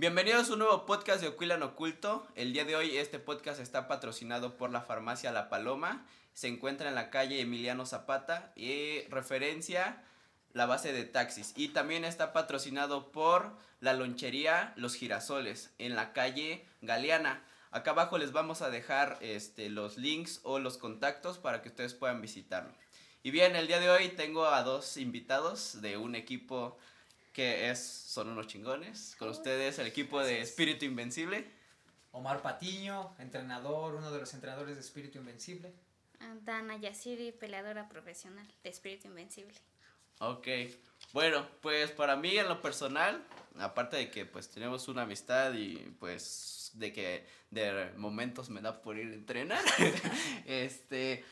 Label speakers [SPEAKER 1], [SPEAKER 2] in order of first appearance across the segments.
[SPEAKER 1] Bienvenidos a un nuevo podcast de Oquilan Oculto. El día de hoy este podcast está patrocinado por la farmacia La Paloma. Se encuentra en la calle Emiliano Zapata y referencia la base de taxis. Y también está patrocinado por la lonchería Los Girasoles en la calle Galeana. Acá abajo les vamos a dejar este, los links o los contactos para que ustedes puedan visitarlo. Y bien, el día de hoy tengo a dos invitados de un equipo que es, son unos chingones. Con ustedes el equipo de Espíritu Invencible.
[SPEAKER 2] Omar Patiño, entrenador, uno de los entrenadores de Espíritu Invencible.
[SPEAKER 3] Dana Yasiri, peleadora profesional de Espíritu Invencible.
[SPEAKER 1] Ok, bueno, pues para mí en lo personal, aparte de que pues tenemos una amistad y pues de que de momentos me da por ir a entrenar, este,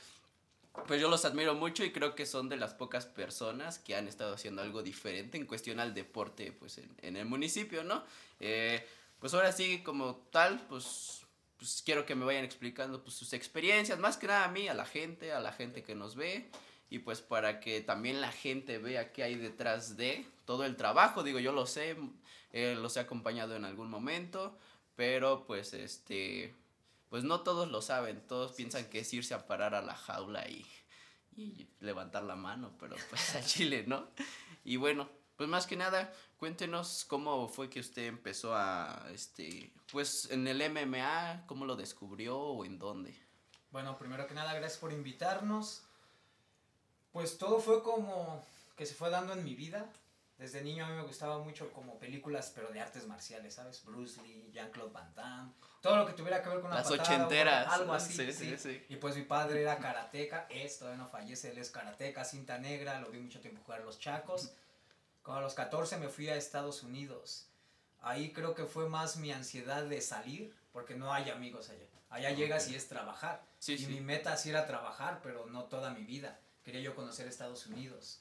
[SPEAKER 1] pues yo los admiro mucho y creo que son de las pocas personas que han estado haciendo algo diferente en cuestión al deporte pues en, el municipio, ¿no? Eh, pues ahora sí, como tal, pues, pues quiero que me vayan explicando pues sus experiencias, más que nada a mí, a la gente, a la gente que nos ve y pues para que también la gente vea qué hay detrás de todo el trabajo. Digo, yo lo sé, eh, los he acompañado en algún momento, pero pues este, pues no todos lo saben, todos piensan que es irse a parar a la jaula y, y levantar la mano, pero pues a Chile, ¿no? Y bueno, pues más que nada, cuéntenos cómo fue que usted empezó a, este, pues en el MMA, cómo lo descubrió o en dónde.
[SPEAKER 2] Bueno, primero que nada, gracias por invitarnos. Pues todo fue como que se fue dando en mi vida. Desde niño a mí me gustaba mucho como películas, pero de artes marciales, ¿sabes? Bruce Lee, Jean-Claude Van Damme, todo lo que tuviera que ver con una
[SPEAKER 1] Las ochenteras.
[SPEAKER 2] algo así.
[SPEAKER 1] Sí, sí, sí,
[SPEAKER 2] Y pues mi padre era karateca, es, todavía no fallece, él es karateca, cinta negra, lo vi mucho tiempo jugar a los chacos. Como a los 14 me fui a Estados Unidos. Ahí creo que fue más mi ansiedad de salir, porque no hay amigos allá. Allá llegas y es trabajar.
[SPEAKER 1] Sí,
[SPEAKER 2] y mi meta sí era trabajar, pero no toda mi vida quería yo conocer Estados Unidos.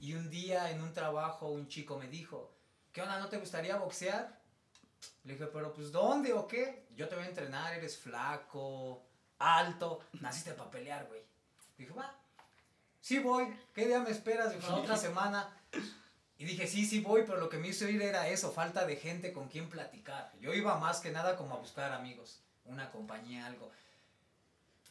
[SPEAKER 2] Y un día en un trabajo un chico me dijo, ¿qué onda? ¿No te gustaría boxear? Le dije, pero pues ¿dónde o qué? Yo te voy a entrenar, eres flaco, alto, naciste para pelear, güey. Dije, va, sí voy, ¿qué día me esperas? Dijo, "La otra semana. Y dije, sí, sí voy, pero lo que me hizo ir era eso, falta de gente con quien platicar. Yo iba más que nada como a buscar amigos, una compañía, algo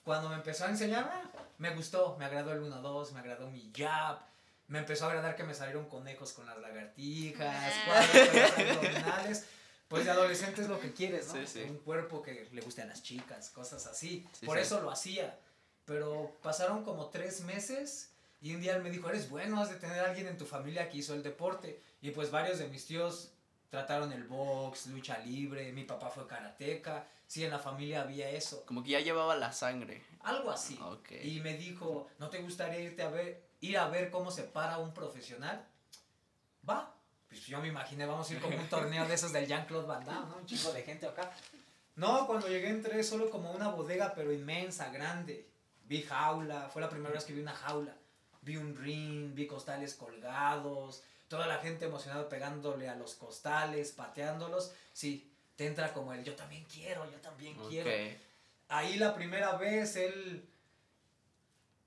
[SPEAKER 2] cuando me empezó a enseñar, ah, me gustó, me agradó el 1-2, me agradó mi jab, me empezó a agradar que me salieron conejos con las lagartijas, cuadros con las abdominales. Pues de adolescente es lo que quieres, ¿no?
[SPEAKER 1] Sí, sí.
[SPEAKER 2] Un cuerpo que le guste a las chicas, cosas así.
[SPEAKER 1] Sí,
[SPEAKER 2] Por eso lo hacía. Pero pasaron como tres meses y un día él me dijo, eres bueno, has de tener a alguien en tu familia que hizo el deporte. Y pues varios de mis tíos trataron el box, lucha libre, mi papá fue karateca. Sí, en la familia había eso.
[SPEAKER 1] Como que ya llevaba la sangre.
[SPEAKER 2] Algo así.
[SPEAKER 1] Ok.
[SPEAKER 2] Y me dijo, ¿no te gustaría irte a ver, ir a ver cómo se para un profesional? Va. Pues yo me imaginé, vamos a ir como un torneo de esos del Jean-Claude Van Damme, ¿no? Un chico de gente acá. No, cuando llegué entré solo como una bodega, pero inmensa, grande. Vi jaula, fue la primera vez que vi una jaula. Vi un ring, vi costales colgados, toda la gente emocionada pegándole a los costales, pateándolos. Sí, te entra como el yo también quiero, yo también quiero ahí la primera vez él,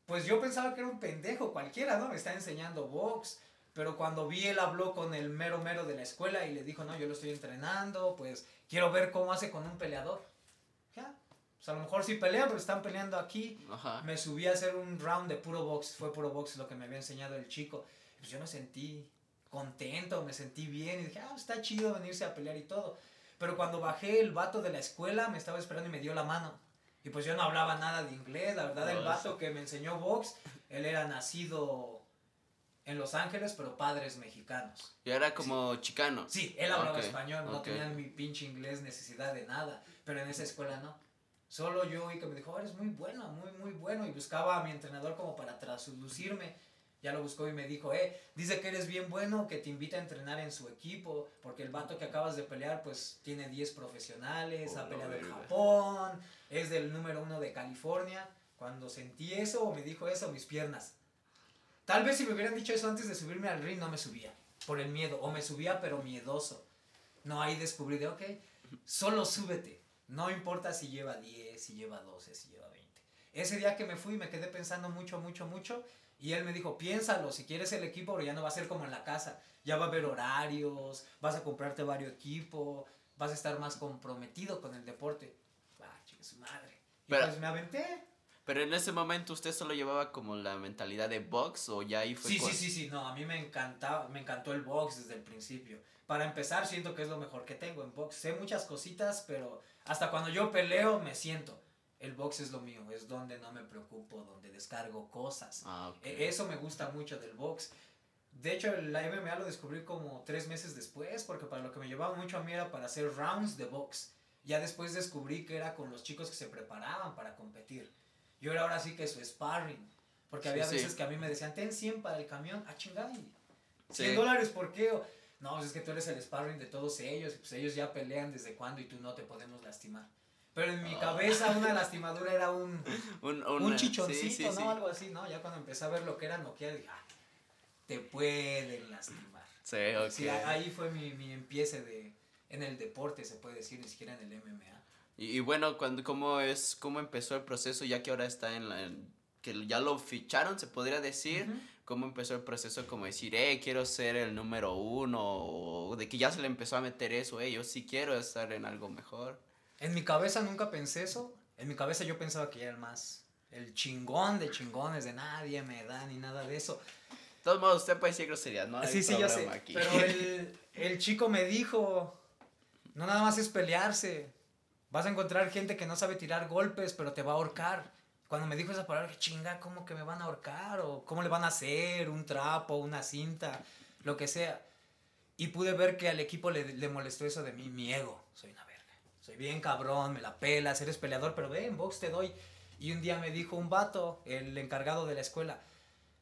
[SPEAKER 2] pues yo pensaba que era un pendejo cualquiera, ¿no? Me está enseñando box, pero cuando vi él habló con el mero mero de la escuela y le dijo, no, yo lo estoy entrenando, pues quiero ver cómo hace con un peleador. Ya, pues a lo mejor sí pelean, pero están peleando aquí.
[SPEAKER 1] Ajá.
[SPEAKER 2] Me subí a hacer un round de puro box, fue puro box lo que me había enseñado el chico. Pues yo me sentí contento, me sentí bien y dije, ah, está chido venirse a pelear y todo. Pero cuando bajé, el vato de la escuela me estaba esperando y me dio la mano. Y pues yo no hablaba nada de inglés, la verdad, el vato que me enseñó box, él era nacido en Los Ángeles, pero padres mexicanos.
[SPEAKER 1] Y era como chicano.
[SPEAKER 2] Sí, él hablaba español, no
[SPEAKER 1] ok.
[SPEAKER 2] tenía mi pinche inglés necesidad de nada, pero en esa escuela no. Solo yo y que me dijo, "Oh, eres muy bueno, muy, muy bueno, y buscaba a mi entrenador como para traducirme. Ya lo buscó y me dijo, eh, dice que eres bien bueno, que te invita a entrenar en su equipo, porque el vato que acabas de pelear, pues tiene 10 profesionales,
[SPEAKER 1] Oh,
[SPEAKER 2] ha peleado en. Japón, es del número uno de California. Cuando sentí eso, o me dijo eso, mis piernas. Tal vez si me hubieran dicho eso antes de subirme al ring, no me subía, por el miedo, o me subía pero miedoso. No, ahí descubrí de, ok, solo súbete. No importa si lleva 10, si lleva 12, si lleva 20. Ese día que me fui me quedé pensando mucho, mucho, mucho Y él me dijo, piénsalo, si quieres el equipo, pero ya no va a ser como en la casa. Ya va a haber horarios, vas a comprarte varios equipos, vas a estar más comprometido con el deporte. Ah, chica su madre. Y
[SPEAKER 1] Pero-
[SPEAKER 2] pues me aventé.
[SPEAKER 1] Pero en ese momento usted solo llevaba como la mentalidad de box o ya ahí fue
[SPEAKER 2] Sí, sí, sí, sí, no, a mí me encantaba, me encantó el box desde el principio. Para empezar, siento que es lo mejor que tengo en box. Sé muchas cositas, pero hasta cuando yo peleo me siento. El box es lo mío, es donde no me preocupo, donde descargo cosas.
[SPEAKER 1] Ah.
[SPEAKER 2] E- Eso me gusta mucho del box. De hecho, la MMA lo descubrí como tres meses después, porque para lo que me llevaba mucho a mí era para hacer rounds de box. Ya después descubrí que era con los chicos que se preparaban para competir. Yo era ahora sí que su sparring, porque había
[SPEAKER 1] sí.
[SPEAKER 2] veces que a mí me decían, ten 100 para el camión, ah, chingada, y 100
[SPEAKER 1] Sí.
[SPEAKER 2] dólares, ¿por qué? O, no, pues es que tú eres el sparring de todos ellos, y pues ellos ya pelean desde cuándo y tú no te podemos lastimar. Pero en
[SPEAKER 1] Ah.
[SPEAKER 2] mi cabeza una lastimadura era un,
[SPEAKER 1] Un,
[SPEAKER 2] chichoncito, ¿no? Algo así, ¿no? Ya cuando empecé a ver lo que era noquear, dije, "Ah, te pueden lastimar.
[SPEAKER 1] Sí, ok.
[SPEAKER 2] Sí, ahí fue mi, mi empiece de, en el deporte, se puede decir, ni siquiera en el MMA.
[SPEAKER 1] Y, y bueno, cuando, ¿cómo, es, ¿cómo empezó el proceso ya que ahora está en la... en- que ya lo ficharon, se podría decir?
[SPEAKER 2] Ujú.
[SPEAKER 1] ¿Cómo empezó el proceso como decir, eh, quiero ser el número uno? O de que ya se le empezó a meter eso, eh, yo sí quiero estar en algo mejor.
[SPEAKER 2] En mi cabeza nunca pensé eso. En mi cabeza yo pensaba que era el más, el chingón de chingones, de nadie me da ni nada de eso.
[SPEAKER 1] De todos modos, usted puede decir groserías, ¿no? hay
[SPEAKER 2] sí, sí, yo sé.
[SPEAKER 1] aquí.
[SPEAKER 2] Pero el, el chico me dijo, no nada más es pelearse. Vas a encontrar gente que no sabe tirar golpes, pero te va a ahorcar. Cuando me dijo esa palabra, chinga, ¿cómo que me van a ahorcar? ¿O cómo le van a hacer? ¿Un trapo? ¿Una cinta? Lo que sea. Y pude ver que al equipo le, le molestó eso de mí, mi ego. Soy una verga. Soy bien cabrón, me la pelas, eres peleador, pero ve, en box te doy. Y un día me dijo un vato, el encargado de la escuela,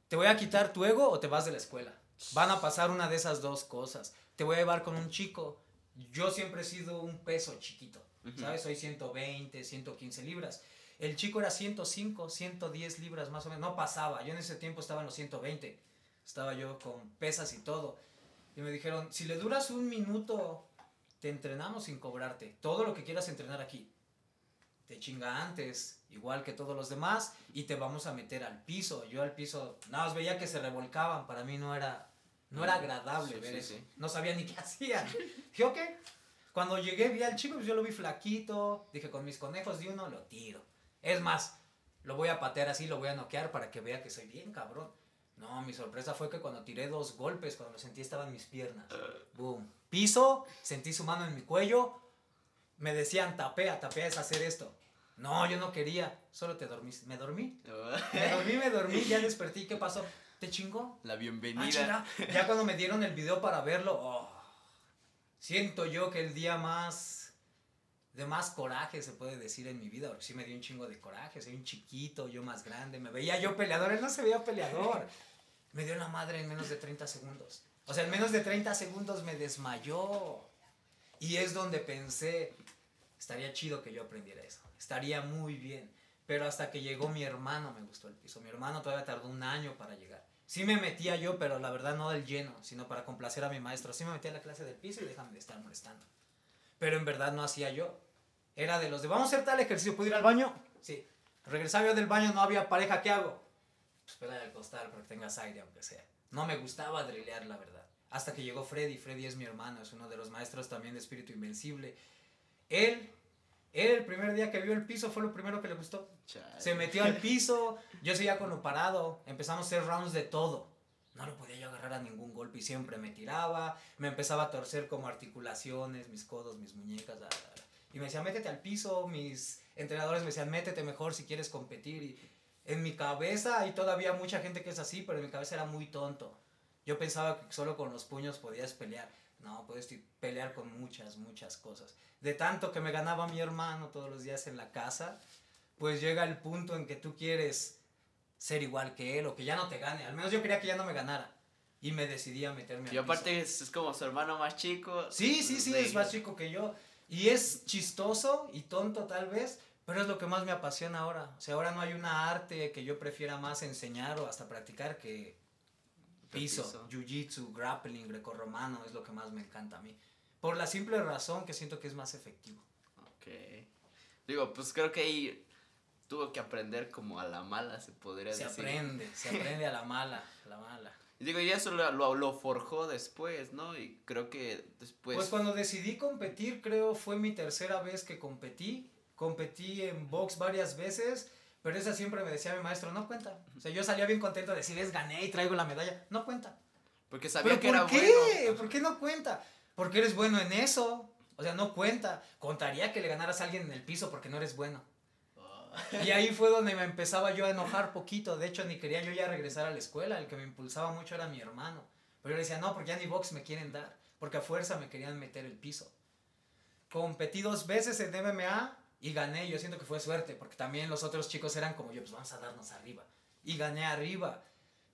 [SPEAKER 2] ¿te voy a quitar tu ego o te vas de la escuela? Van a pasar una de esas dos cosas. Te voy a llevar con un chico. Yo siempre he sido un peso chiquito, ¿sabes? Soy 120, 115 libras. El chico era 105, 110 libras más o menos. No pasaba. Yo en ese tiempo estaba en los 120. Estaba yo con pesas y todo. Y me dijeron, si le duras un minuto, te entrenamos sin cobrarte. Todo lo que quieras entrenar aquí. Te chinga antes, igual que todos los demás, y te vamos a meter al piso. Yo al piso, nada más veía que se revolcaban. Para mí no era, no era
[SPEAKER 1] Mm,
[SPEAKER 2] agradable
[SPEAKER 1] sí,
[SPEAKER 2] ver
[SPEAKER 1] sí,
[SPEAKER 2] eso.
[SPEAKER 1] sí.
[SPEAKER 2] No sabía ni qué hacían. Dije, ok. Cuando llegué, vi al chico, pues yo lo vi flaquito. Dije, con mis conejos de uno lo tiro. Es más, lo voy a patear así, lo voy a noquear para que vea que soy bien cabrón. No, mi sorpresa fue que cuando tiré dos golpes, cuando lo sentí estaban mis piernas. Boom. Piso, sentí su mano en mi cuello. Me decían, tapea, tapea es hacer esto. No, yo no quería. Solo te dormiste. Me dormí. Me dormí, me dormí, ya desperté. ¿y ¿Qué pasó? ¿Te chingó?
[SPEAKER 1] La
[SPEAKER 2] Ah,
[SPEAKER 1] bienvenida.
[SPEAKER 2] Ya cuando me dieron el video para verlo, oh, siento yo que el día más de más coraje se puede decir en mi vida, porque sí me dio un chingo de coraje, soy un chiquito, yo más grande, me veía yo peleador, él no se veía peleador. Me dio la madre en menos de 30 segundos. O sea, en menos de 30 segundos me desmayó. Y es donde pensé, estaría chido que yo aprendiera eso. Estaría muy bien. Pero hasta que llegó mi hermano me gustó el piso. Mi hermano todavía tardó un año para llegar. Sí me metía yo, pero la verdad no del lleno, sino para complacer a mi maestro. Sí me metía a la clase del piso y déjame de estar molestando. Pero en verdad no hacía yo. Era de los de, vamos a hacer tal ejercicio, ¿puedo ir al baño? Sí. Regresaba yo del baño, no había pareja, ¿qué hago? Pues pela al costal para que tengas aire, aunque sea. No me gustaba drilear, la verdad. Hasta que llegó Freddy. Freddy es mi hermano, es uno de los maestros también de Espíritu Invencible. Él el primer día que vio el piso fue lo primero que le gustó.
[SPEAKER 1] Chale.
[SPEAKER 2] Se metió al piso, yo seguía con lo parado, empezamos a hacer rounds de todo. No lo podía yo agarrar a ningún golpe y siempre me tiraba, me empezaba a torcer como articulaciones, mis codos, mis muñecas. Y me decía, métete al piso, mis entrenadores me decían, métete mejor si quieres competir. Y en mi cabeza hay todavía mucha gente que es así, pero en mi cabeza era muy tonto. Yo pensaba que solo con los puños podías pelear. No, puedes ti- pelear con muchas, muchas cosas. De tanto que me ganaba mi hermano todos los días en la casa, pues llega el punto en que tú quieres ser igual que él o que ya no te gane. Al menos yo quería que ya no me ganara. Y me decidí a meterme al
[SPEAKER 1] Y aparte
[SPEAKER 2] piso.
[SPEAKER 1] es, es como su hermano más chico.
[SPEAKER 2] Sí, sí, sí, es más chico que yo. Y es chistoso y tonto tal vez, pero es lo que más me apasiona ahora. O sea, ahora no hay una arte que yo prefiera más enseñar o hasta practicar que piso,
[SPEAKER 1] piso.
[SPEAKER 2] jiu-jitsu, grappling, grecorromano, es lo que más me encanta a mí. Por la simple razón que siento que es más efectivo.
[SPEAKER 1] Ok. Digo, pues creo que ahí tuvo que aprender como a la mala, se podría
[SPEAKER 2] Se
[SPEAKER 1] decir.
[SPEAKER 2] aprende, se aprende a la mala, a la mala.
[SPEAKER 1] Digo, y eso lo, lo, lo forjó después, ¿no? Y creo que después...
[SPEAKER 2] Pues cuando decidí competir, creo fue mi tercera vez que competí. Competí en box varias veces, pero esa siempre me decía mi maestro, no cuenta. O sea, yo salía bien contento de decir, es gané y traigo la medalla. No cuenta.
[SPEAKER 1] porque sabía
[SPEAKER 2] ¿Pero
[SPEAKER 1] que
[SPEAKER 2] por
[SPEAKER 1] era
[SPEAKER 2] qué?
[SPEAKER 1] bueno.
[SPEAKER 2] ¿Por qué no cuenta? Porque eres bueno en eso. O sea, no cuenta. Contaría que le ganaras a alguien en el piso porque no eres bueno. Y ahí fue donde me empezaba yo a enojar poquito. De hecho, ni quería yo ya regresar a la escuela. El que me impulsaba mucho era mi hermano. Pero yo le decía, no, porque ya ni box me quieren dar. Porque a fuerza me querían meter el piso. Competí dos veces en MMA y gané. Yo siento que fue suerte. Porque también los otros chicos eran como yo, pues vamos a darnos arriba. Y gané arriba.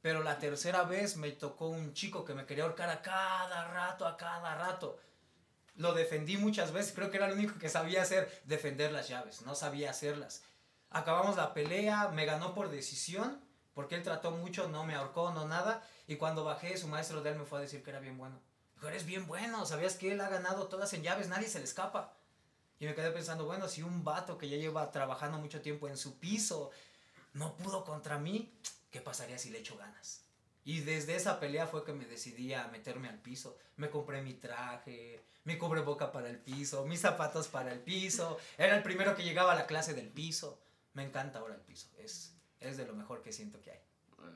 [SPEAKER 2] Pero la tercera vez me tocó un chico que me quería ahorcar a cada rato, a cada rato. Lo defendí muchas veces. Creo que era lo único que sabía hacer, defender las llaves. No sabía hacerlas. Acabamos la pelea, me ganó por decisión, porque él trató mucho, no me ahorcó, no nada. Y cuando bajé, su maestro de él me fue a decir que era bien bueno. Dijo, eres bien bueno, sabías que él ha ganado todas en llaves, nadie se le escapa. Y me quedé pensando, bueno, si un vato que ya lleva trabajando mucho tiempo en su piso no pudo contra mí, ¿qué pasaría si le echo ganas? Y desde esa pelea fue que me decidí a meterme al piso. Me compré mi traje, mi cubreboca para el piso, mis zapatos para el piso. Era el primero que llegaba a la clase del piso. Me encanta ahora el piso. Es, es de lo mejor que siento que hay.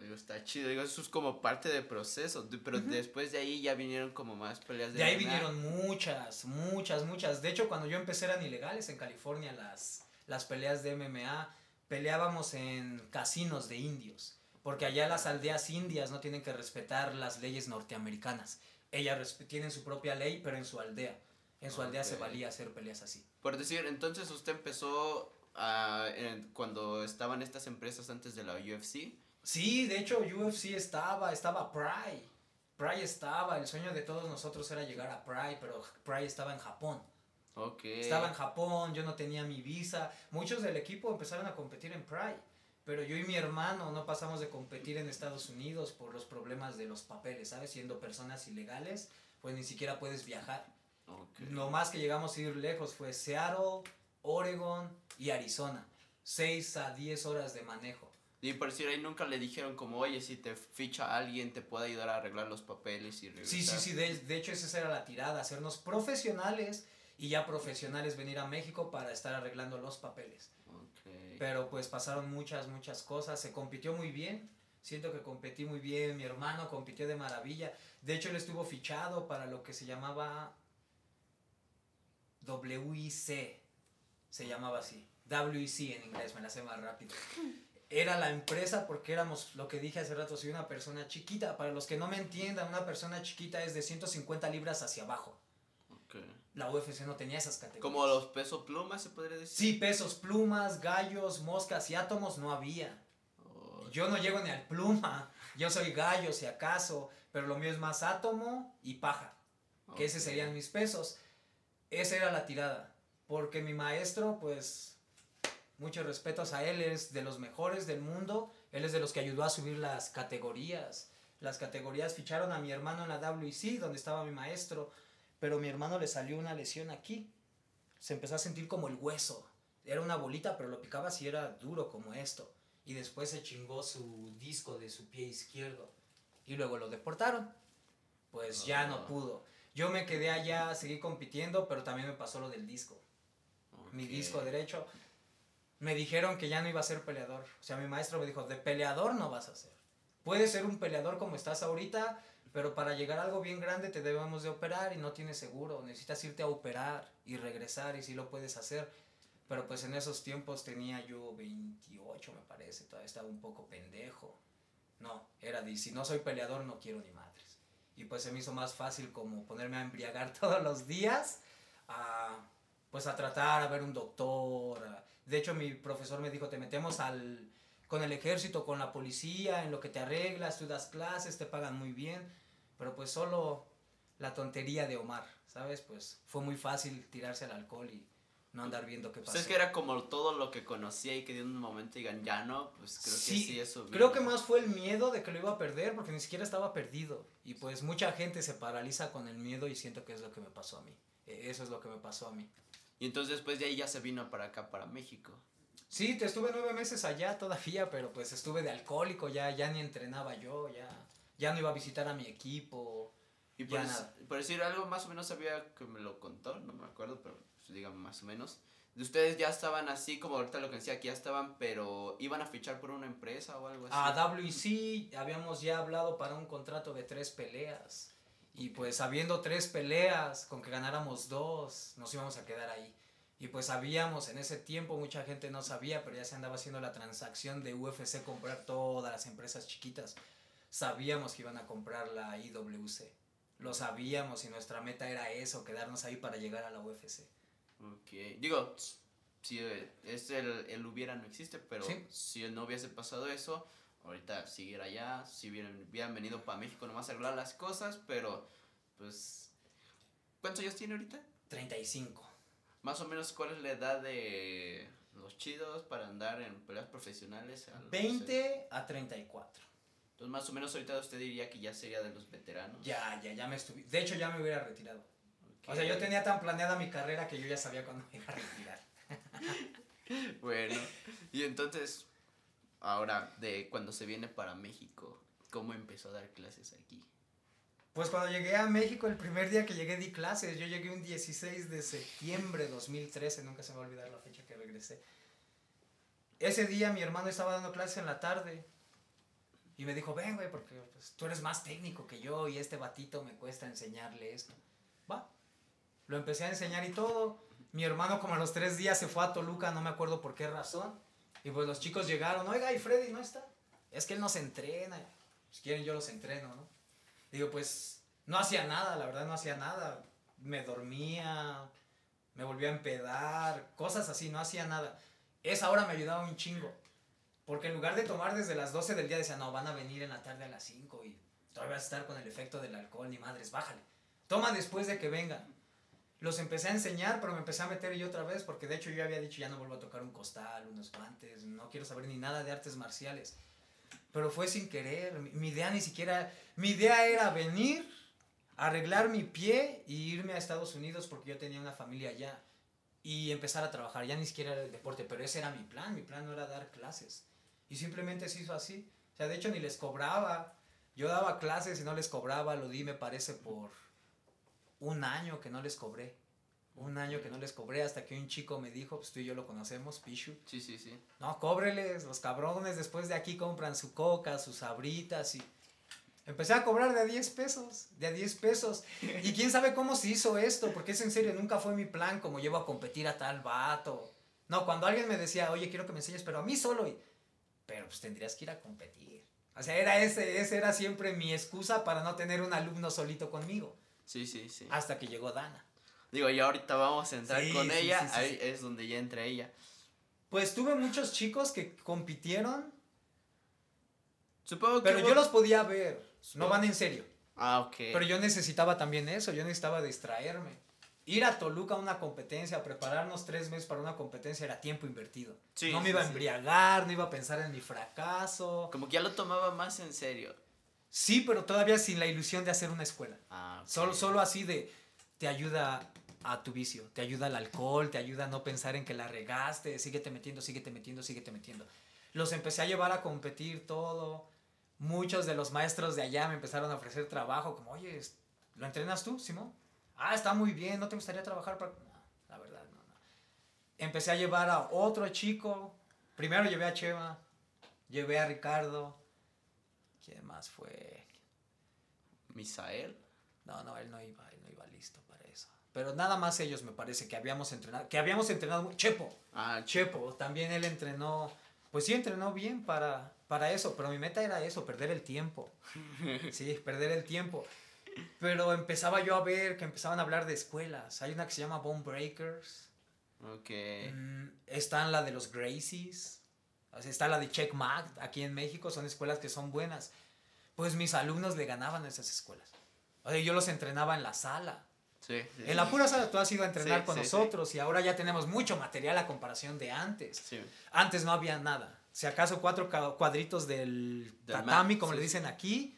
[SPEAKER 1] Digo, está chido, digo, eso es como parte del proceso, pero después de ahí ya vinieron como más peleas de
[SPEAKER 2] De ahí vinieron muchas, muchas, muchas. De hecho, cuando yo empecé eran ilegales en California las, las peleas de MMA. Peleábamos en casinos de indios. Porque allá las aldeas indias no tienen que respetar las leyes norteamericanas. Ellas tienen su propia ley, pero en su aldea. En su aldea se valía hacer peleas así.
[SPEAKER 1] Por decir, entonces usted empezó a, en- cuando estaban estas empresas antes de la UFC.
[SPEAKER 2] Sí, de hecho UFC estaba, estaba Pride. Pride estaba, el sueño de todos nosotros era llegar a Pride, pero Pride estaba en Japón.
[SPEAKER 1] Ok.
[SPEAKER 2] Estaba en Japón, yo no tenía mi visa. Muchos del equipo empezaron a competir en Pride. Pero yo y mi hermano no pasamos de competir en Estados Unidos por los problemas de los papeles, ¿sabes? Siendo personas ilegales, pues ni siquiera puedes viajar. Lo más que llegamos a ir lejos fue Seattle, Oregon y Arizona. 6 a 10 horas de manejo.
[SPEAKER 1] Y por decir, ahí nunca le dijeron como, oye, si te ficha alguien, te puede ayudar a arreglar los papeles y regresar.
[SPEAKER 2] Sí, sí, sí, de, de hecho esa era la tirada, hacernos profesionales y ya profesionales venir a México para estar arreglando los papeles. Pero pues pasaron muchas, muchas cosas, se compitió muy bien, siento que competí muy bien, mi hermano compitió de maravilla, de hecho él estuvo fichado para lo que se llamaba WIC, se llamaba así, WIC en inglés, me la sé más rápido. Era la empresa porque éramos, lo que dije hace rato, soy una persona chiquita. Para los que no me entiendan, una persona chiquita es de 150 libras hacia abajo.
[SPEAKER 1] Ok.
[SPEAKER 2] La UFC no tenía esas categorías.
[SPEAKER 1] Como los peso plumas, se podría decir.
[SPEAKER 2] Sí, pesos, plumas, gallos, moscas y átomos no había.
[SPEAKER 1] Oh,
[SPEAKER 2] Yo no llego ni al pluma. Yo soy gallo, si acaso. Pero lo mío es más átomo y paja. Que esos
[SPEAKER 1] ok.
[SPEAKER 2] serían mis pesos. Esa era la tirada. Porque mi maestro, pues, muchos respetos a él, es de los mejores del mundo. Él es de los que ayudó a subir las categorías. Las categorías ficharon a mi hermano en la WC, donde estaba mi maestro. Pero mi hermano le salió una lesión aquí. Se empezó a sentir como el hueso. Era una bolita, pero lo picabas y era duro como esto. Y después se chingó su disco de su pie izquierdo. Y luego lo deportaron. Pues ya no
[SPEAKER 1] Ah.
[SPEAKER 2] pudo. Yo me quedé allá, seguí compitiendo, pero también me pasó lo del disco. Mi disco derecho. Me dijeron que ya no iba a ser peleador. O sea, mi maestro me dijo, de peleador no vas a ser. Puedes ser un peleador como estás ahorita, pero para llegar a algo bien grande te debemos de operar y no tienes seguro. Necesitas irte a operar y regresar y sí lo puedes hacer. Pero pues en esos tiempos tenía yo 28, me parece. Todavía estaba un poco pendejo. No, era de, si no soy peleador no quiero ni madres. Y pues se me hizo más fácil como ponerme a embriagar todos los días, a, pues a tratar, a ver un doctor. a- de hecho mi profesor me dijo, te metemos al, con el ejército, con la policía, en lo que te arreglas, tú das clases, te pagan muy bien. Pero pues solo la tontería de Omar, ¿sabes? Pues fue muy fácil tirarse al alcohol y no andar viendo qué
[SPEAKER 1] Pues
[SPEAKER 2] pasó.
[SPEAKER 1] es que era como todo lo que conocía y que de un momento digan, ya no, pues creo que sí, eso.
[SPEAKER 2] Creo que más fue el miedo de que lo iba a perder porque ni siquiera estaba perdido. Y pues mucha gente se paraliza con el miedo y siento que es lo que me pasó a mí. E- Eso es lo que me pasó a mí.
[SPEAKER 1] Y entonces después de ahí ya se vino para acá, para México.
[SPEAKER 2] Sí, te estuve nueve meses allá todavía, pero pues estuve de alcohólico, ya, ya ni entrenaba yo, ya, ya no iba a visitar a mi equipo.
[SPEAKER 1] Y por,
[SPEAKER 2] nada.
[SPEAKER 1] por decir algo, más o menos sabía que me lo contó, no me acuerdo, pero pues, digamos más o menos. De ustedes ya estaban así, como ahorita lo que decía, que ya estaban, pero iban a fichar por una empresa o algo así.
[SPEAKER 2] A WC habíamos ya hablado para un contrato de tres peleas. Y pues habiendo tres peleas, con que ganáramos dos, nos íbamos a quedar ahí. Y pues sabíamos, en ese tiempo mucha gente no sabía, pero ya se andaba haciendo la transacción de UFC comprar todas las empresas chiquitas. Sabíamos que iban a comprar la IWC. Lo sabíamos y nuestra meta era eso, quedarnos ahí para llegar a la UFC.
[SPEAKER 1] Ok, digo, si eh, es el, el hubiera no existe, pero
[SPEAKER 2] Sí.
[SPEAKER 1] si no hubiese pasado eso, ahorita siguiera allá, si hubieran, venido para México nomás a arreglar las cosas, pero pues... ¿Cuántos años tiene ahorita?
[SPEAKER 2] 35.
[SPEAKER 1] Más o menos, ¿cuál es la edad de los chidos para andar en peleas profesionales? Al-
[SPEAKER 2] 20 a 34.
[SPEAKER 1] Entonces, más o menos ahorita usted diría que ya sería de los veteranos.
[SPEAKER 2] Ya, ya, ya me estuve. De hecho, ya me hubiera retirado. O sea, yo tenía tan planeada mi carrera que yo ya sabía cuándo me iba a retirar.
[SPEAKER 1] Bueno, y entonces, ahora, de cuando se viene para México, ¿cómo empezó a dar clases aquí?
[SPEAKER 2] Pues cuando llegué a México, el primer día que llegué di clases. Yo llegué un 16 de septiembre de 2013, nunca se me va a olvidar la fecha que regresé. Ese día mi hermano estaba dando clases en la tarde. Y me dijo, ven, güey, porque pues, tú eres más técnico que yo y este batito me cuesta enseñarle esto. Va. Lo empecé a enseñar y todo. Mi hermano como a los tres días se fue a Toluca, no me acuerdo por qué razón. Y pues los chicos llegaron, oiga, ¿y Freddy no está? Es que él nos entrena. Si quieren yo los entreno, ¿no? Digo, pues no hacía nada, la verdad no hacía nada. Me dormía, me volvía a empedar, cosas así, no hacía nada. Esa hora me ayudaba un chingo. Porque en lugar de tomar desde las 12 del día, decía, no, van a venir en la tarde a las 5 y todavía vas a estar con el efecto del alcohol, ni madres, bájale. Toma después de que vengan. Los empecé a enseñar, pero me empecé a meter yo otra vez, porque de hecho yo había dicho, ya no vuelvo a tocar un costal, unos guantes, no quiero saber ni nada de artes marciales. Pero fue sin querer, mi, idea ni siquiera, mi idea era venir, arreglar mi pie y irme a Estados Unidos porque yo tenía una familia allá y empezar a trabajar, ya ni siquiera era el deporte, pero ese era mi plan, mi plan no era dar clases. Y simplemente se hizo así. O sea, de hecho ni les cobraba. Yo daba clases y no les cobraba, lo di me parece por un año que no les cobré. Un año que no les cobré hasta que un chico me dijo, pues tú y yo lo conocemos, Pichu.
[SPEAKER 1] Sí, sí, sí.
[SPEAKER 2] No, cóbreles, los cabrones después de aquí compran su coca, sus sabritas y... Empecé a cobrar de a 10 pesos, de a 10 pesos. Y quién sabe cómo se hizo esto, porque es en serio, nunca fue mi plan como llevo a competir a tal vato. No, cuando alguien me decía, oye, quiero que me enseñes, pero a mí solo. Y, pero pues tendrías que ir a competir. O sea, era ese, ese era siempre mi excusa para no tener un alumno solito conmigo.
[SPEAKER 1] Sí, sí, sí.
[SPEAKER 2] Hasta que llegó Dana.
[SPEAKER 1] Digo, y ahorita vamos a entrar
[SPEAKER 2] Sí,
[SPEAKER 1] con
[SPEAKER 2] sí,
[SPEAKER 1] ella,
[SPEAKER 2] sí,
[SPEAKER 1] ahí es donde ya entra ella.
[SPEAKER 2] Pues tuve muchos chicos que compitieron,
[SPEAKER 1] Supongo que...
[SPEAKER 2] pero
[SPEAKER 1] hubo-
[SPEAKER 2] yo los podía ver. No van en serio.
[SPEAKER 1] Ah, ok.
[SPEAKER 2] Pero yo necesitaba también eso, yo necesitaba distraerme. Ir a Toluca a una competencia, prepararnos tres meses para una competencia era tiempo invertido.
[SPEAKER 1] Sí,
[SPEAKER 2] no me iba a embriagar, no iba a pensar en mi fracaso.
[SPEAKER 1] Como que ya lo tomaba más en serio.
[SPEAKER 2] Sí, pero todavía sin la ilusión de hacer una escuela.
[SPEAKER 1] Ah.
[SPEAKER 2] Solo, solo así de, te ayuda a tu vicio, te ayuda al alcohol, te ayuda a no pensar en que la regaste, síguete metiendo, síguete metiendo, síguete metiendo. Los empecé a llevar a competir todo. Muchos de los maestros de allá me empezaron a ofrecer trabajo, como, oye, ¿lo entrenas tú, Simón? Ah, está muy bien, ¿no te gustaría trabajar para...? No, la verdad, no, no. Empecé a llevar a otro chico. Primero llevé a Cheva, llevé a Ricardo. ¿Quién más fue?
[SPEAKER 1] Misael.
[SPEAKER 2] No, no, él no iba, él no iba listo para eso. Pero nada más ellos me parece que habíamos entrenado, que habíamos entrenado, mu- Chepo,
[SPEAKER 1] Ah,
[SPEAKER 2] Chepo, también él entrenó, pues sí entrenó bien para, para eso, pero mi meta era eso, perder el tiempo. Sí, perder el tiempo. Pero empezaba yo a ver que empezaban a hablar de escuelas. Hay una que se llama Bone Breakers.
[SPEAKER 1] Ok.
[SPEAKER 2] Mm, están la de los Gracies. Está la de Checkmate aquí en México. Son escuelas que son buenas. Pues mis alumnos le ganaban a esas escuelas. O sea, yo los entrenaba en la sala.
[SPEAKER 1] Sí, sí,
[SPEAKER 2] En la pura sala tú has ido a entrenar
[SPEAKER 1] Sí,
[SPEAKER 2] con nosotros y ahora ya tenemos mucho material a comparación de antes.
[SPEAKER 1] Sí.
[SPEAKER 2] Antes no había nada. Si acaso cuatro cuadritos del,
[SPEAKER 1] Del
[SPEAKER 2] tatami, como le dicen aquí,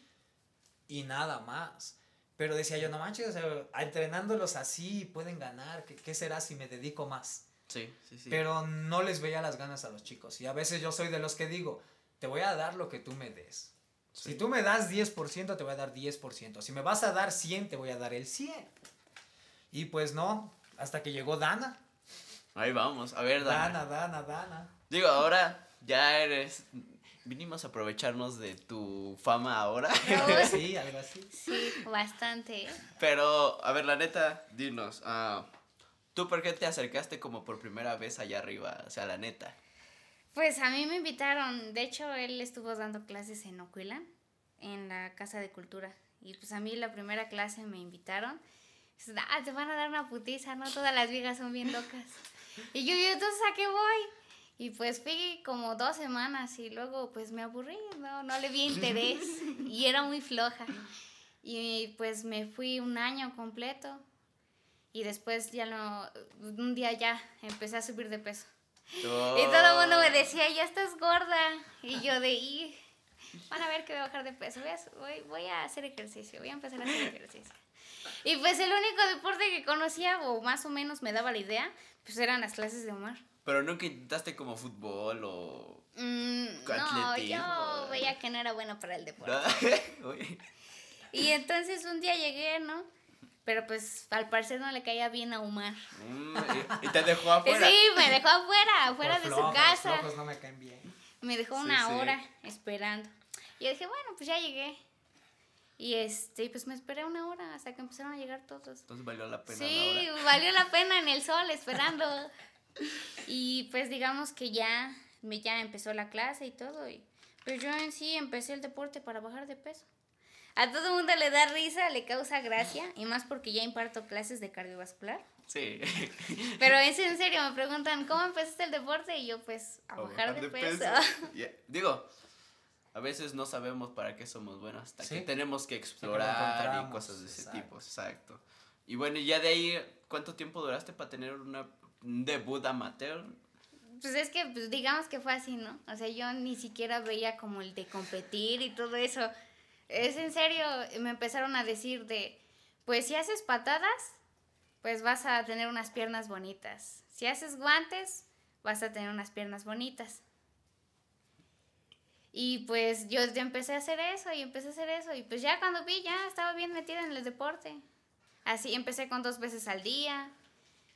[SPEAKER 2] y nada más. Pero decía yo, no manches, o sea, entrenándolos así pueden ganar. ¿Qué, qué será si me dedico más?
[SPEAKER 1] Sí, sí, sí.
[SPEAKER 2] Pero no les veía las ganas a los chicos. Y a veces yo soy de los que digo, te voy a dar lo que tú me des.
[SPEAKER 1] Sí.
[SPEAKER 2] Si tú me das 10%, te voy a dar 10%. Si me vas a dar 100, te voy a dar el 100. Y pues no, hasta que llegó Dana.
[SPEAKER 1] Ahí vamos, a ver, Dana.
[SPEAKER 2] Dana, Dana, Dana.
[SPEAKER 1] Digo, ahora ya eres. Vinimos a aprovecharnos de tu fama ahora.
[SPEAKER 3] No,
[SPEAKER 2] Sí, algo así.
[SPEAKER 3] Sí, bastante.
[SPEAKER 1] Pero, a ver, la neta, dinos, ah, ¿tú por qué te acercaste como por primera vez allá arriba? O sea, la neta.
[SPEAKER 3] Pues a mí me invitaron, de hecho él estuvo dando clases en Ocuila, en la Casa de Cultura. Y pues a mí la primera clase me invitaron. Ah, te van a dar una putiza, ¿no? Todas las viejas son bien locas. Y yo, ¿y entonces a qué voy? Y pues fui como dos semanas y luego pues me aburrí, no, no le vi interés y era muy floja. Y pues me fui un año completo y después ya no, un día ya empecé a subir de peso. Y todo el mundo me decía, ya estás gorda. Y yo de, "Y, van a ver que voy a bajar de peso. Voy a, voy, voy a hacer ejercicio, voy a empezar a hacer ejercicio. Y pues el único deporte que conocía, o más o menos me daba la idea, pues eran las clases de Omar.
[SPEAKER 1] Pero nunca intentaste como fútbol o.
[SPEAKER 3] Mm, no, yo veía que no era bueno para el deporte. Y entonces un día llegué, ¿no? Pero pues al parecer no le caía bien a Omar.
[SPEAKER 1] Mm, y, y te dejó afuera.
[SPEAKER 3] Sí, me dejó afuera, afuera
[SPEAKER 2] Por
[SPEAKER 3] de
[SPEAKER 2] flojos,
[SPEAKER 3] su casa.
[SPEAKER 2] Los no me caen bien.
[SPEAKER 3] Me dejó una
[SPEAKER 1] sí.
[SPEAKER 3] hora esperando. Y yo dije, bueno, pues ya llegué. Y este, pues me esperé una hora hasta que empezaron a llegar todos.
[SPEAKER 1] Entonces valió la pena
[SPEAKER 3] Sí,
[SPEAKER 1] la hora.
[SPEAKER 3] valió la pena en el sol esperando. Y pues digamos que ya, me, ya empezó la clase y todo. Y pues yo en sí empecé el deporte para bajar de peso. A todo el mundo le da risa, le causa gracia, y más porque ya imparto clases de cardiovascular.
[SPEAKER 1] Sí.
[SPEAKER 3] Pero es en serio, me preguntan, ¿cómo empezaste el deporte? Y yo pues a bajar de peso.
[SPEAKER 1] Digo, a veces no sabemos para qué somos buenos hasta
[SPEAKER 2] Sí.
[SPEAKER 1] que tenemos que
[SPEAKER 2] lo
[SPEAKER 1] explorar y
[SPEAKER 2] encontramos,
[SPEAKER 1] cosas de ese
[SPEAKER 2] exacto.
[SPEAKER 1] tipo, exacto. Y bueno, y ya de ahí, ¿cuánto tiempo duraste para tener una, un debut amateur?
[SPEAKER 3] Pues es que, pues digamos que fue así, ¿no? O sea, yo ni siquiera veía como el de competir y todo eso. Es en serio, me empezaron a decir de, pues si haces patadas, pues vas a tener unas piernas bonitas. Si haces guantes, vas a tener unas piernas bonitas. Y pues yo, empecé a hacer eso y empecé a hacer eso. Y pues ya cuando vi, ya estaba bien metida en el deporte. Así empecé con dos veces al día.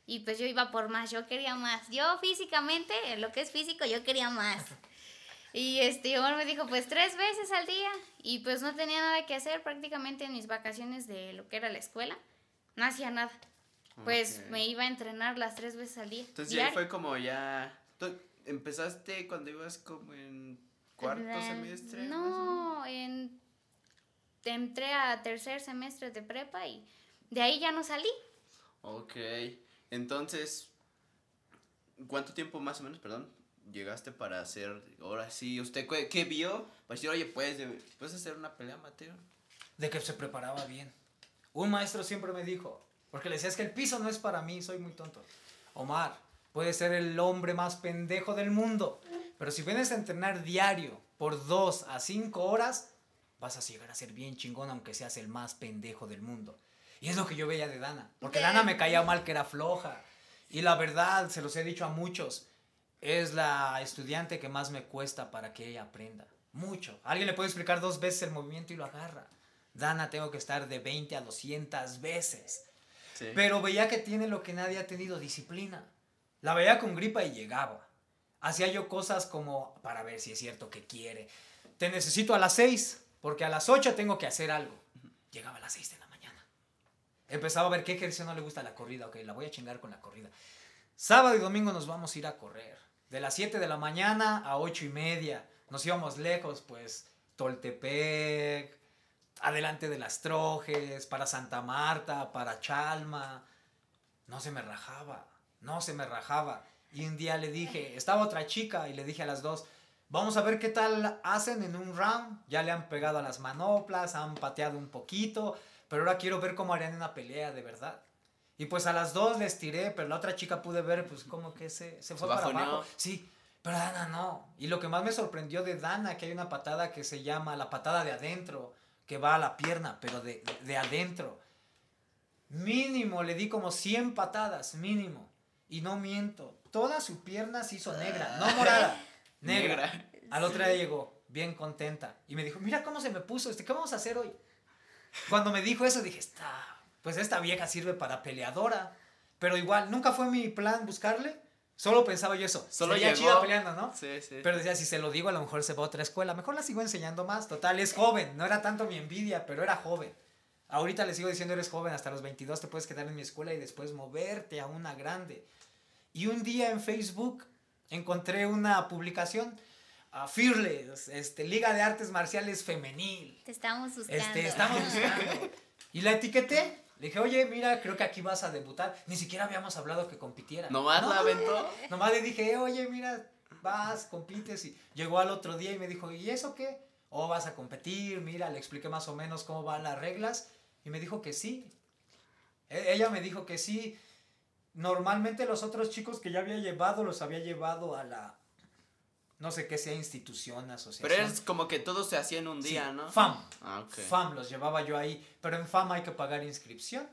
[SPEAKER 3] Y pues yo iba por más, yo quería más. Yo físicamente, en lo que es físico, yo quería más. Y este Omar me dijo, pues tres veces al día. Y pues no tenía nada que hacer prácticamente en mis vacaciones de lo que era la escuela. No hacía nada. Pues me iba a entrenar las tres veces al día.
[SPEAKER 1] Entonces ya fue como ya... ¿Tú empezaste cuando ibas como en cuarto semestre?
[SPEAKER 3] No, en, entré a tercer semestre de prepa y de ahí ya no salí.
[SPEAKER 1] Ok, entonces, ¿cuánto tiempo más o menos, perdón, llegaste para hacer, ahora sí, usted qué, qué vio? Para decir, oye, puedes, puedes hacer una pelea amateur.
[SPEAKER 2] De que se preparaba bien. Un maestro siempre me dijo, porque le decía, es que el piso no es para mí, soy muy tonto. Omar, puedes ser el hombre más pendejo del mundo, pero si vienes a entrenar diario por dos a cinco horas, vas a llegar a ser bien chingón aunque seas el más pendejo del mundo. Y es lo que yo veía de Dana, porque Dana me caía mal que era floja. Y la verdad, se los he dicho a muchos, es la estudiante que más me cuesta para que ella aprenda. Mucho. Alguien le puede explicar dos veces el movimiento y lo agarra. Dana tengo que estar de 20 a 200 veces.
[SPEAKER 1] Sí.
[SPEAKER 2] Pero veía que tiene lo que nadie ha tenido, disciplina. La veía con gripa y llegaba. Hacía yo cosas como para ver si es cierto que quiere. Te necesito a las 6, porque a las 8 tengo que hacer algo. Llegaba a las 6 de la mañana. Empezaba a ver qué ejercicio no le gusta la corrida. Ok, la voy a chingar con la corrida. Sábado y domingo nos vamos a ir a correr. De las 7 de la mañana a 8 y media. Nos íbamos lejos, pues Toltepec, adelante de las Trojes, para Santa Marta, para Chalma. No se me rajaba, no se me rajaba. Y un día le dije, estaba otra chica y le dije a las dos, vamos a ver qué tal hacen en un round. Ya le han pegado a las manoplas, han pateado un poquito, pero ahora quiero ver cómo harían una pelea de verdad. Y pues a las dos les tiré, pero la otra chica pude ver, pues como que se, se fue para abajo. Sí, pero Dana no. Y lo que más me sorprendió de Dana, que hay una patada que se llama la patada de adentro, que va a la pierna, pero de, de adentro. Mínimo, le di como 100 patadas, mínimo. Y no miento, toda su pierna se hizo negra, no morada, negra.
[SPEAKER 1] Negra.
[SPEAKER 2] Al otro día llegó, bien contenta. Y me dijo, mira cómo se me puso, este, ¿qué vamos a hacer hoy? Cuando me dijo eso dije, está, pues esta vieja sirve para peleadora. Pero igual, nunca fue mi plan buscarle. Solo pensaba yo eso.
[SPEAKER 1] Solo llegó.
[SPEAKER 2] chida peleando, ¿no?
[SPEAKER 1] Sí, sí.
[SPEAKER 2] Pero decía, si se lo digo, a lo mejor se va a otra escuela. Mejor la sigo enseñando más. Total, es joven. No era tanto mi envidia, pero era joven. Ahorita le sigo diciendo, eres joven. Hasta los 22 te puedes quedar en mi escuela y después moverte a una grande. Y un día en Facebook encontré una publicación. ah, Fearless, este, Liga de Artes Marciales Femenil.
[SPEAKER 3] Te estamos buscando.
[SPEAKER 2] Este, estamos buscando. Y la etiqueté. Le dije, oye, mira, creo que aquí vas a debutar. Ni siquiera habíamos hablado que compitiera.
[SPEAKER 1] Nomás
[SPEAKER 2] No,
[SPEAKER 1] la aventó.
[SPEAKER 2] Nomás le dije, oye, mira, vas, compites. Y llegó al otro día y me dijo, ¿y eso qué? ¿O vas a competir? Mira, le expliqué más o menos cómo van las reglas. Y me dijo que sí. E- ella me dijo que sí. Normalmente los otros chicos que ya había llevado, los había llevado a la. No sé qué sea institución, asociación.
[SPEAKER 1] Pero es como que todo se hacía en un
[SPEAKER 2] Sí,
[SPEAKER 1] día, ¿no?
[SPEAKER 2] FAM.
[SPEAKER 1] Ah.
[SPEAKER 2] FAM los llevaba yo ahí. Pero en FAM hay que pagar inscripción.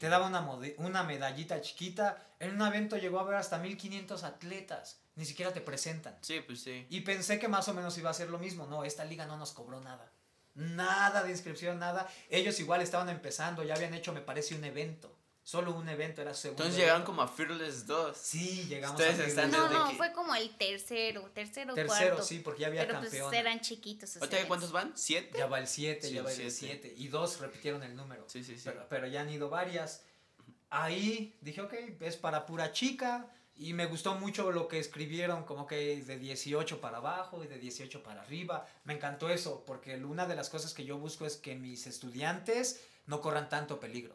[SPEAKER 2] Te daba una, una medallita chiquita. En un evento llegó a haber hasta 1500 atletas. Ni siquiera te presentan.
[SPEAKER 1] Sí, pues sí.
[SPEAKER 2] Y pensé que más o menos iba a ser lo mismo. No, esta liga no nos cobró nada. Nada de inscripción, nada. Ellos igual estaban empezando. Ya habían hecho, me parece, un evento. Solo un evento era segundo.
[SPEAKER 1] Entonces llegaron
[SPEAKER 2] evento.
[SPEAKER 1] como a Fearless 2.
[SPEAKER 2] Sí, llegamos
[SPEAKER 1] Ustedes
[SPEAKER 2] a
[SPEAKER 1] están
[SPEAKER 3] No, no, fue como el tercero, tercero,
[SPEAKER 2] Tercero,
[SPEAKER 3] cuarto.
[SPEAKER 2] sí, porque ya había
[SPEAKER 3] Pero
[SPEAKER 2] campeón.
[SPEAKER 3] pues eran chiquitos.
[SPEAKER 1] ¿Ahorita
[SPEAKER 3] eventos.
[SPEAKER 1] cuántos van? ¿Siete?
[SPEAKER 2] Ya va el 7,
[SPEAKER 1] Sí,
[SPEAKER 2] ya va el
[SPEAKER 1] siete.
[SPEAKER 2] 7. Y dos repitieron el número.
[SPEAKER 1] Sí, sí, sí.
[SPEAKER 2] Pero, pero ya han ido varias. Ahí dije, ok, es para pura chica. Y me gustó mucho lo que escribieron, como que de 18 para abajo y de 18 para arriba. Me encantó eso, porque una de las cosas que yo busco es que mis estudiantes no corran tanto peligro.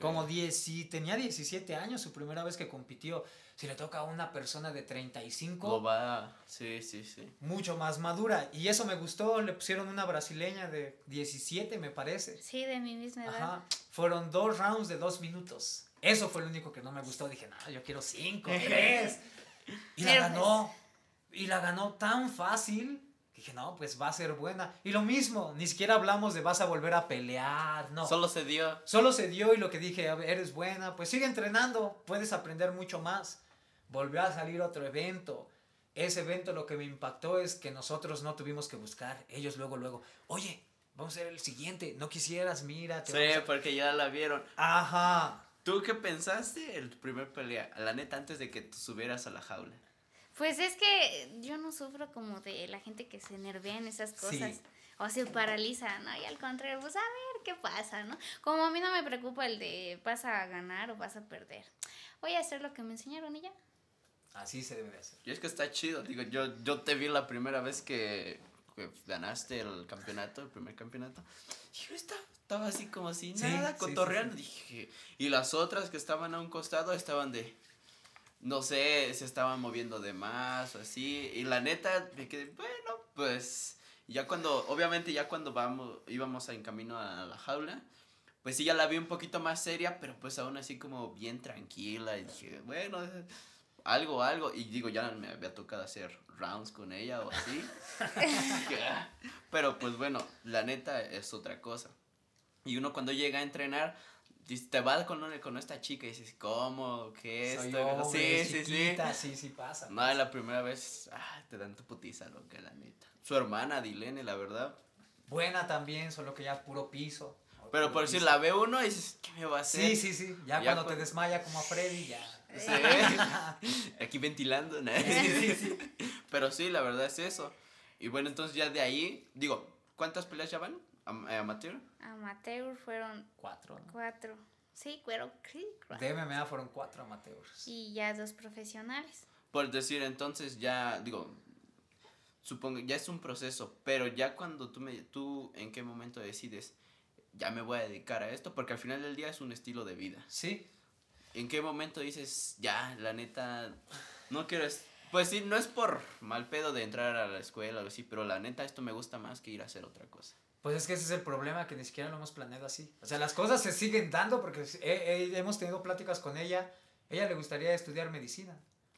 [SPEAKER 2] Como 10, si tenía 17 años, su primera vez que compitió, si le toca a una persona de 35,
[SPEAKER 1] Lo va. Sí, sí, sí.
[SPEAKER 2] mucho más madura. Y eso me gustó, le pusieron una brasileña de 17, me parece.
[SPEAKER 3] Sí, de mi misma edad.
[SPEAKER 2] Ajá. Fueron dos rounds de dos minutos. Eso fue lo único que no me gustó. Dije, no, yo quiero cinco, tres. Y la ganó. Y la ganó tan fácil. Dije, no, pues va a ser buena. Y lo mismo, ni siquiera hablamos de vas a volver a pelear. No.
[SPEAKER 1] Solo se dio.
[SPEAKER 2] Solo se dio y lo que dije, "A ver, eres buena, pues sigue entrenando, puedes aprender mucho más. Volvió a salir otro evento. Ese evento lo que me impactó es que nosotros no tuvimos que buscar. Ellos luego, luego, oye, vamos a hacer el siguiente. No quisieras, mira.
[SPEAKER 1] Sí,
[SPEAKER 2] a-".
[SPEAKER 1] porque ya la vieron.
[SPEAKER 2] Ajá.
[SPEAKER 1] ¿Tú qué pensaste el primer pelea? La neta, antes de que tú subieras a la jaula.
[SPEAKER 3] Pues es que yo no sufro como de la gente que se nervia en esas
[SPEAKER 2] Sí.
[SPEAKER 3] cosas. O se paraliza, ¿no? Y al contrario, pues a ver qué pasa, ¿no? Como a mí no me preocupa el de vas a ganar o vas a perder. Voy a hacer lo que me enseñaron y ya.
[SPEAKER 2] Así se debe de hacer.
[SPEAKER 1] Y es que está chido. Digo, yo, yo te vi la primera vez que, que ganaste el campeonato, el primer campeonato. Y yo estaba, estaba así como si
[SPEAKER 2] Sí,
[SPEAKER 1] nada,
[SPEAKER 2] sí,
[SPEAKER 1] cotorreando.
[SPEAKER 2] sí,
[SPEAKER 1] Dije, y las otras que estaban a un costado estaban de. No sé, se estaban moviendo de más o así. Y la neta, me quedé, bueno, pues. Ya cuando, obviamente, ya cuando vamos, íbamos en camino a la jaula, pues sí, ya la vi un poquito más seria, pero pues aún así como bien tranquila. Y dije, bueno, algo, algo. Y digo, ya me había tocado hacer rounds con ella o así. pero pues bueno, la neta es otra cosa. Y uno cuando llega a entrenar, te vas con, una- con esta chica y dices, ¿cómo? ¿Qué
[SPEAKER 2] Soy
[SPEAKER 1] esto?
[SPEAKER 2] hombre,
[SPEAKER 1] sí, sí, sí.
[SPEAKER 2] sí, sí pasa.
[SPEAKER 1] No, la primera vez, ah, te dan tu putiza, loca, la neta. Su hermana, Dilene, la verdad.
[SPEAKER 2] Buena también, solo que ya puro piso.
[SPEAKER 1] Pero
[SPEAKER 2] Puro
[SPEAKER 1] por si la ve uno y dices, ¿qué me va a hacer?
[SPEAKER 2] Sí, sí, sí. Ya,
[SPEAKER 1] Ya
[SPEAKER 2] cuando te desmaya como a Freddy, ya.
[SPEAKER 1] Sí. Aquí ventilando, ¿no?
[SPEAKER 2] Sí, sí.
[SPEAKER 1] Pero sí, la verdad es eso. Y bueno, entonces ya de ahí, digo, ¿cuántas peleas ya van? Am- eh, ¿Amateur?
[SPEAKER 3] Amateur fueron
[SPEAKER 2] Cuatro. ¿no?
[SPEAKER 3] cuatro. Sí, cuatro.
[SPEAKER 2] De MMA fueron cuatro amateurs.
[SPEAKER 3] Y ya dos profesionales.
[SPEAKER 1] Por decir, entonces ya, digo, supongo, ya es un proceso, pero ya cuando tú, me, tú en qué momento decides, ya me voy a dedicar a esto, porque al final del día es un estilo de vida.
[SPEAKER 2] Sí,
[SPEAKER 1] ¿En qué momento dices, ya, la neta, no quiero... es-" Pues sí, no es por mal pedo de entrar a la escuela o así, pero la neta esto me gusta más que ir a hacer otra cosa.
[SPEAKER 2] Pues es que ese es el problema, que ni siquiera lo hemos planeado así. O sea, las cosas se siguen dando porque he- he- hemos tenido pláticas con ella. Ella le gustaría estudiar medicina.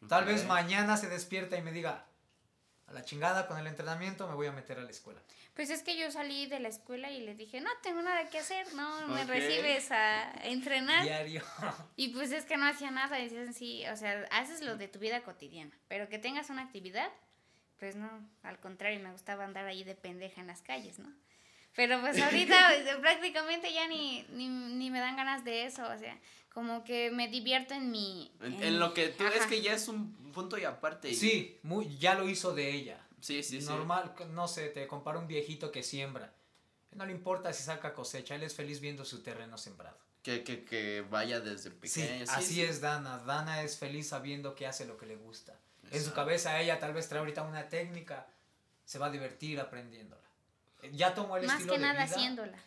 [SPEAKER 2] Tal vez mañana se despierta y me diga, a la chingada con el entrenamiento, me voy a meter a la escuela.
[SPEAKER 3] Pues es que yo salí de la escuela y le dije, no tengo nada que hacer, no me recibes a entrenar.
[SPEAKER 2] Diario.
[SPEAKER 3] Y pues es que no hacía nada, decían, sí, o sea, haces lo de tu vida cotidiana, pero que tengas una actividad, pues no, al contrario, me gustaba andar ahí de pendeja en las calles, ¿no? Pero pues ahorita prácticamente ya ni, ni, ni me dan ganas de eso, o sea, como que me divierto en mi...
[SPEAKER 1] En, en lo que tú, es
[SPEAKER 3] Ajá.
[SPEAKER 1] que ya es un punto y aparte. y-
[SPEAKER 2] Sí, muy, ya lo hizo de ella.
[SPEAKER 1] Sí, sí, sí.
[SPEAKER 2] Normal, no sé, te compara un viejito que siembra. No le importa si saca cosecha, él es feliz viendo su terreno sembrado.
[SPEAKER 1] Que, que, que vaya desde
[SPEAKER 2] Sí,
[SPEAKER 1] pequeño. sí,
[SPEAKER 2] así
[SPEAKER 1] sí.
[SPEAKER 2] es Dana. Dana es feliz sabiendo que hace lo que le gusta. En su
[SPEAKER 1] Exacto.
[SPEAKER 2] cabeza ella tal vez trae ahorita una técnica, se va a divertir aprendiéndola. Ya tomó el
[SPEAKER 3] Más
[SPEAKER 2] estilo
[SPEAKER 3] que
[SPEAKER 2] de
[SPEAKER 3] nada
[SPEAKER 2] vida,
[SPEAKER 3] haciéndola.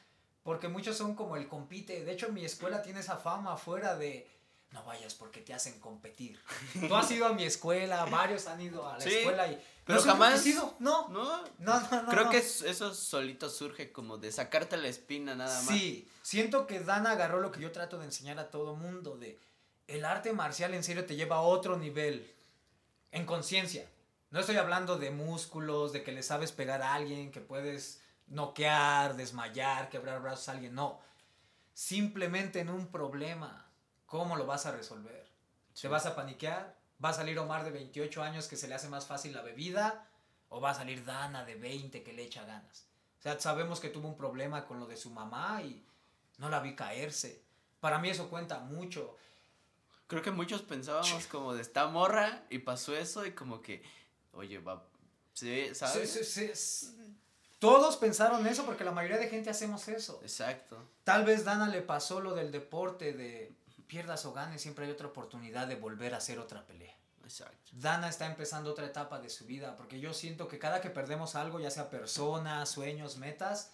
[SPEAKER 2] Porque muchos son como el compite. De hecho, mi escuela tiene esa fama afuera de no vayas porque te hacen competir. Tú has ido a mi escuela, varios han ido a la
[SPEAKER 1] Sí,
[SPEAKER 2] escuela y
[SPEAKER 1] pero
[SPEAKER 2] ¿no has
[SPEAKER 1] jamás-
[SPEAKER 2] competido? No,
[SPEAKER 1] No,
[SPEAKER 2] no, no, no.
[SPEAKER 1] creo
[SPEAKER 2] no.
[SPEAKER 1] que es- eso solito surge como de sacarte la espina nada más.
[SPEAKER 2] Sí, siento que Dana agarró lo que yo trato de enseñar a todo mundo de el arte marcial en serio te lleva a otro nivel en conciencia. No estoy hablando de músculos, de que le sabes pegar a alguien, que puedes noquear, desmayar, quebrar brazos a alguien, no. Simplemente en un problema, ¿cómo lo vas a resolver? ¿Te vas a paniquear? ¿Va a salir Omar de 28 años que se le hace más fácil la bebida? ¿O va a salir Dana de 20 que le echa ganas? O sea, sabemos que tuvo un problema con lo de su mamá y no la vi caerse. Para mí eso cuenta mucho.
[SPEAKER 1] Creo que muchos pensábamos como de esta morra y pasó eso y como que, oye, va, sí, ¿sabes?
[SPEAKER 2] Sí, sí, sí, Todos pensaron eso porque la mayoría de gente hacemos eso.
[SPEAKER 1] Exacto.
[SPEAKER 2] Tal vez Dana le pasó lo del deporte de pierdas o ganes, siempre hay otra oportunidad de volver a hacer otra pelea.
[SPEAKER 1] Exacto.
[SPEAKER 2] Dana está empezando otra etapa de su vida, porque yo siento que cada que perdemos algo, ya sea personas, sueños, metas,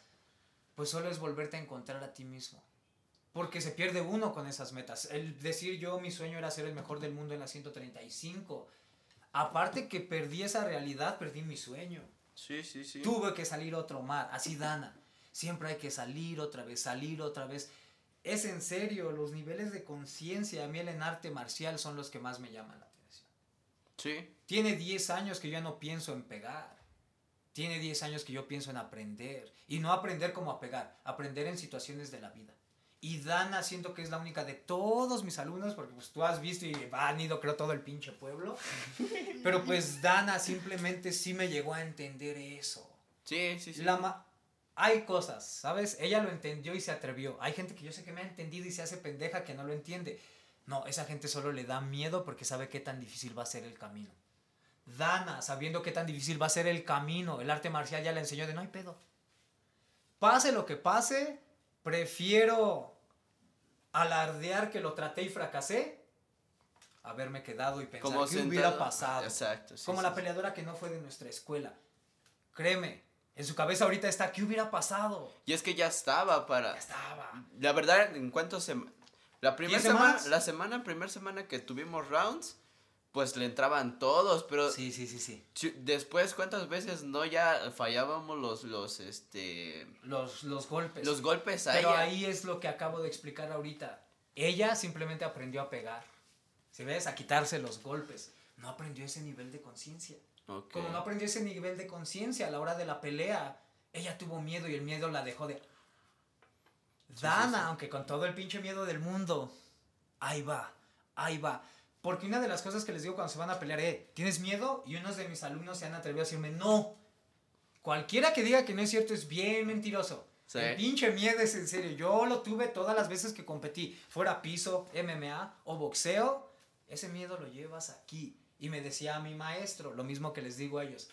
[SPEAKER 2] pues solo es volverte a encontrar a ti mismo. Porque se pierde uno con esas metas. El decir yo, mi sueño era ser el mejor del mundo en la 135. Aparte que perdí esa realidad, perdí mi sueño.
[SPEAKER 1] Sí, sí, sí.
[SPEAKER 2] Tuve que salir otro mar, así Dana. Siempre hay que salir otra vez, salir otra vez. Es en serio, los niveles de conciencia a mí en arte marcial son los que más me llaman la atención.
[SPEAKER 1] Sí.
[SPEAKER 2] Tiene 10 años que yo no pienso en pegar. Tiene 10 años que yo pienso en aprender. Y no aprender como a pegar, aprender en situaciones de la vida. Y Dana siento que es la única de todos mis alumnos, porque pues tú has visto y han ido creo todo el pinche pueblo. Pero pues Dana simplemente sí me llegó a entender eso.
[SPEAKER 1] Sí, sí, sí.
[SPEAKER 2] La ma- hay cosas, ¿sabes? Ella lo entendió y se atrevió. Hay gente que yo sé que me ha entendido y se hace pendeja que no lo entiende. No, esa gente solo le da miedo porque sabe qué tan difícil va a ser el camino. Dana, sabiendo qué tan difícil va a ser el camino, el arte marcial ya le enseñó de no hay pedo. Pase lo que pase, prefiero alardear que lo traté y fracasé, haberme quedado y pensar
[SPEAKER 1] como
[SPEAKER 2] qué hubiera pasado.
[SPEAKER 1] Exacto. sí,
[SPEAKER 2] Como
[SPEAKER 1] sí,
[SPEAKER 2] la
[SPEAKER 1] sí.
[SPEAKER 2] peleadora que no fue de nuestra escuela. Créeme, en su cabeza ahorita está, ¿qué hubiera pasado?
[SPEAKER 1] Y es que ya estaba para.
[SPEAKER 2] Ya estaba.
[SPEAKER 1] La verdad, en cuanto se. La primera
[SPEAKER 2] ¿Diez
[SPEAKER 1] semana, la semana, primera semana que tuvimos rounds, pues le entraban todos, pero
[SPEAKER 2] Sí, sí, sí, sí.
[SPEAKER 1] después, ¿cuántas veces no ya fallábamos los, los, este,
[SPEAKER 2] Los, los golpes.
[SPEAKER 1] los golpes a
[SPEAKER 2] Pero
[SPEAKER 1] ella?
[SPEAKER 2] ahí es lo que acabo de explicar ahorita. Ella simplemente aprendió a pegar. Si ves, a quitarse los golpes. No aprendió ese nivel de conciencia. Como no aprendió ese nivel de conciencia a la hora de la pelea, ella tuvo miedo y el miedo la dejó de... Dana,
[SPEAKER 1] sí.
[SPEAKER 2] aunque con todo el pinche miedo del mundo, ahí va, ahí va. Porque una de las cosas que les digo cuando se van a pelear, eh, ¿tienes miedo? Y unos de mis alumnos se han atrevido a decirme, no. Cualquiera que diga que no es cierto es bien mentiroso.
[SPEAKER 1] Sí.
[SPEAKER 2] El pinche miedo es en serio. Yo lo tuve todas las veces que competí. Fuera piso, MMA o boxeo. Ese miedo lo llevas aquí. Y me decía mi maestro, lo mismo que les digo a ellos.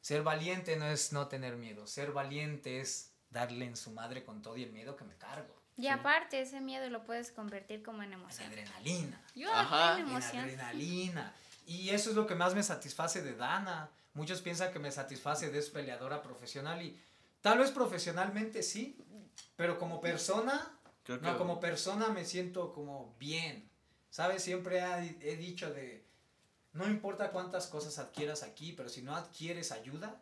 [SPEAKER 2] Ser valiente no es no tener miedo. Ser valiente es darle en su madre con todo y el miedo que me cargo.
[SPEAKER 3] Y aparte, ese miedo lo puedes convertir como en emoción.
[SPEAKER 2] adrenalina.
[SPEAKER 3] Yo
[SPEAKER 1] Ajá.
[SPEAKER 3] en
[SPEAKER 2] En
[SPEAKER 3] emoción.
[SPEAKER 2] adrenalina. Y eso es lo que más me satisface de Dana. Muchos piensan que me satisface de es peleadora profesional y tal vez profesionalmente sí, pero como persona,
[SPEAKER 1] Creo que
[SPEAKER 2] no, como persona me siento como bien. ¿Sabes? Siempre he dicho de, no importa cuántas cosas adquieras aquí, pero si no adquieres ayuda,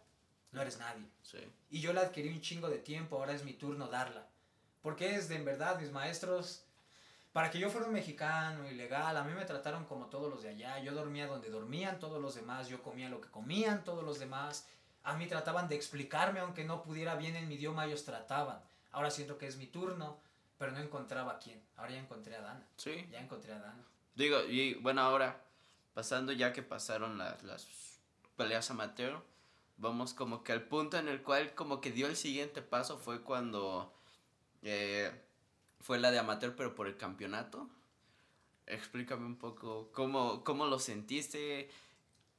[SPEAKER 2] no eres nadie.
[SPEAKER 1] Sí.
[SPEAKER 2] Y yo la adquirí un chingo de tiempo, ahora es mi turno darla. Porque es de en verdad, mis maestros para que yo fuera un mexicano ilegal, a mí me trataron como todos los de allá. Yo dormía donde dormían todos los demás, yo comía lo que comían todos los demás. A mí trataban de explicarme, aunque no pudiera bien en mi idioma, ellos trataban. Ahora siento que es mi turno, pero no encontraba a quién. Ahora ya encontré a Dana.
[SPEAKER 1] Sí.
[SPEAKER 2] Ya encontré a Dana.
[SPEAKER 1] Digo, y bueno, ahora, pasando ya que pasaron las, las peleas amateur, vamos como que al punto en el cual como que dio el siguiente paso fue cuando eh, fue la de amateur, pero por el campeonato. Explícame un poco cómo, cómo lo sentiste.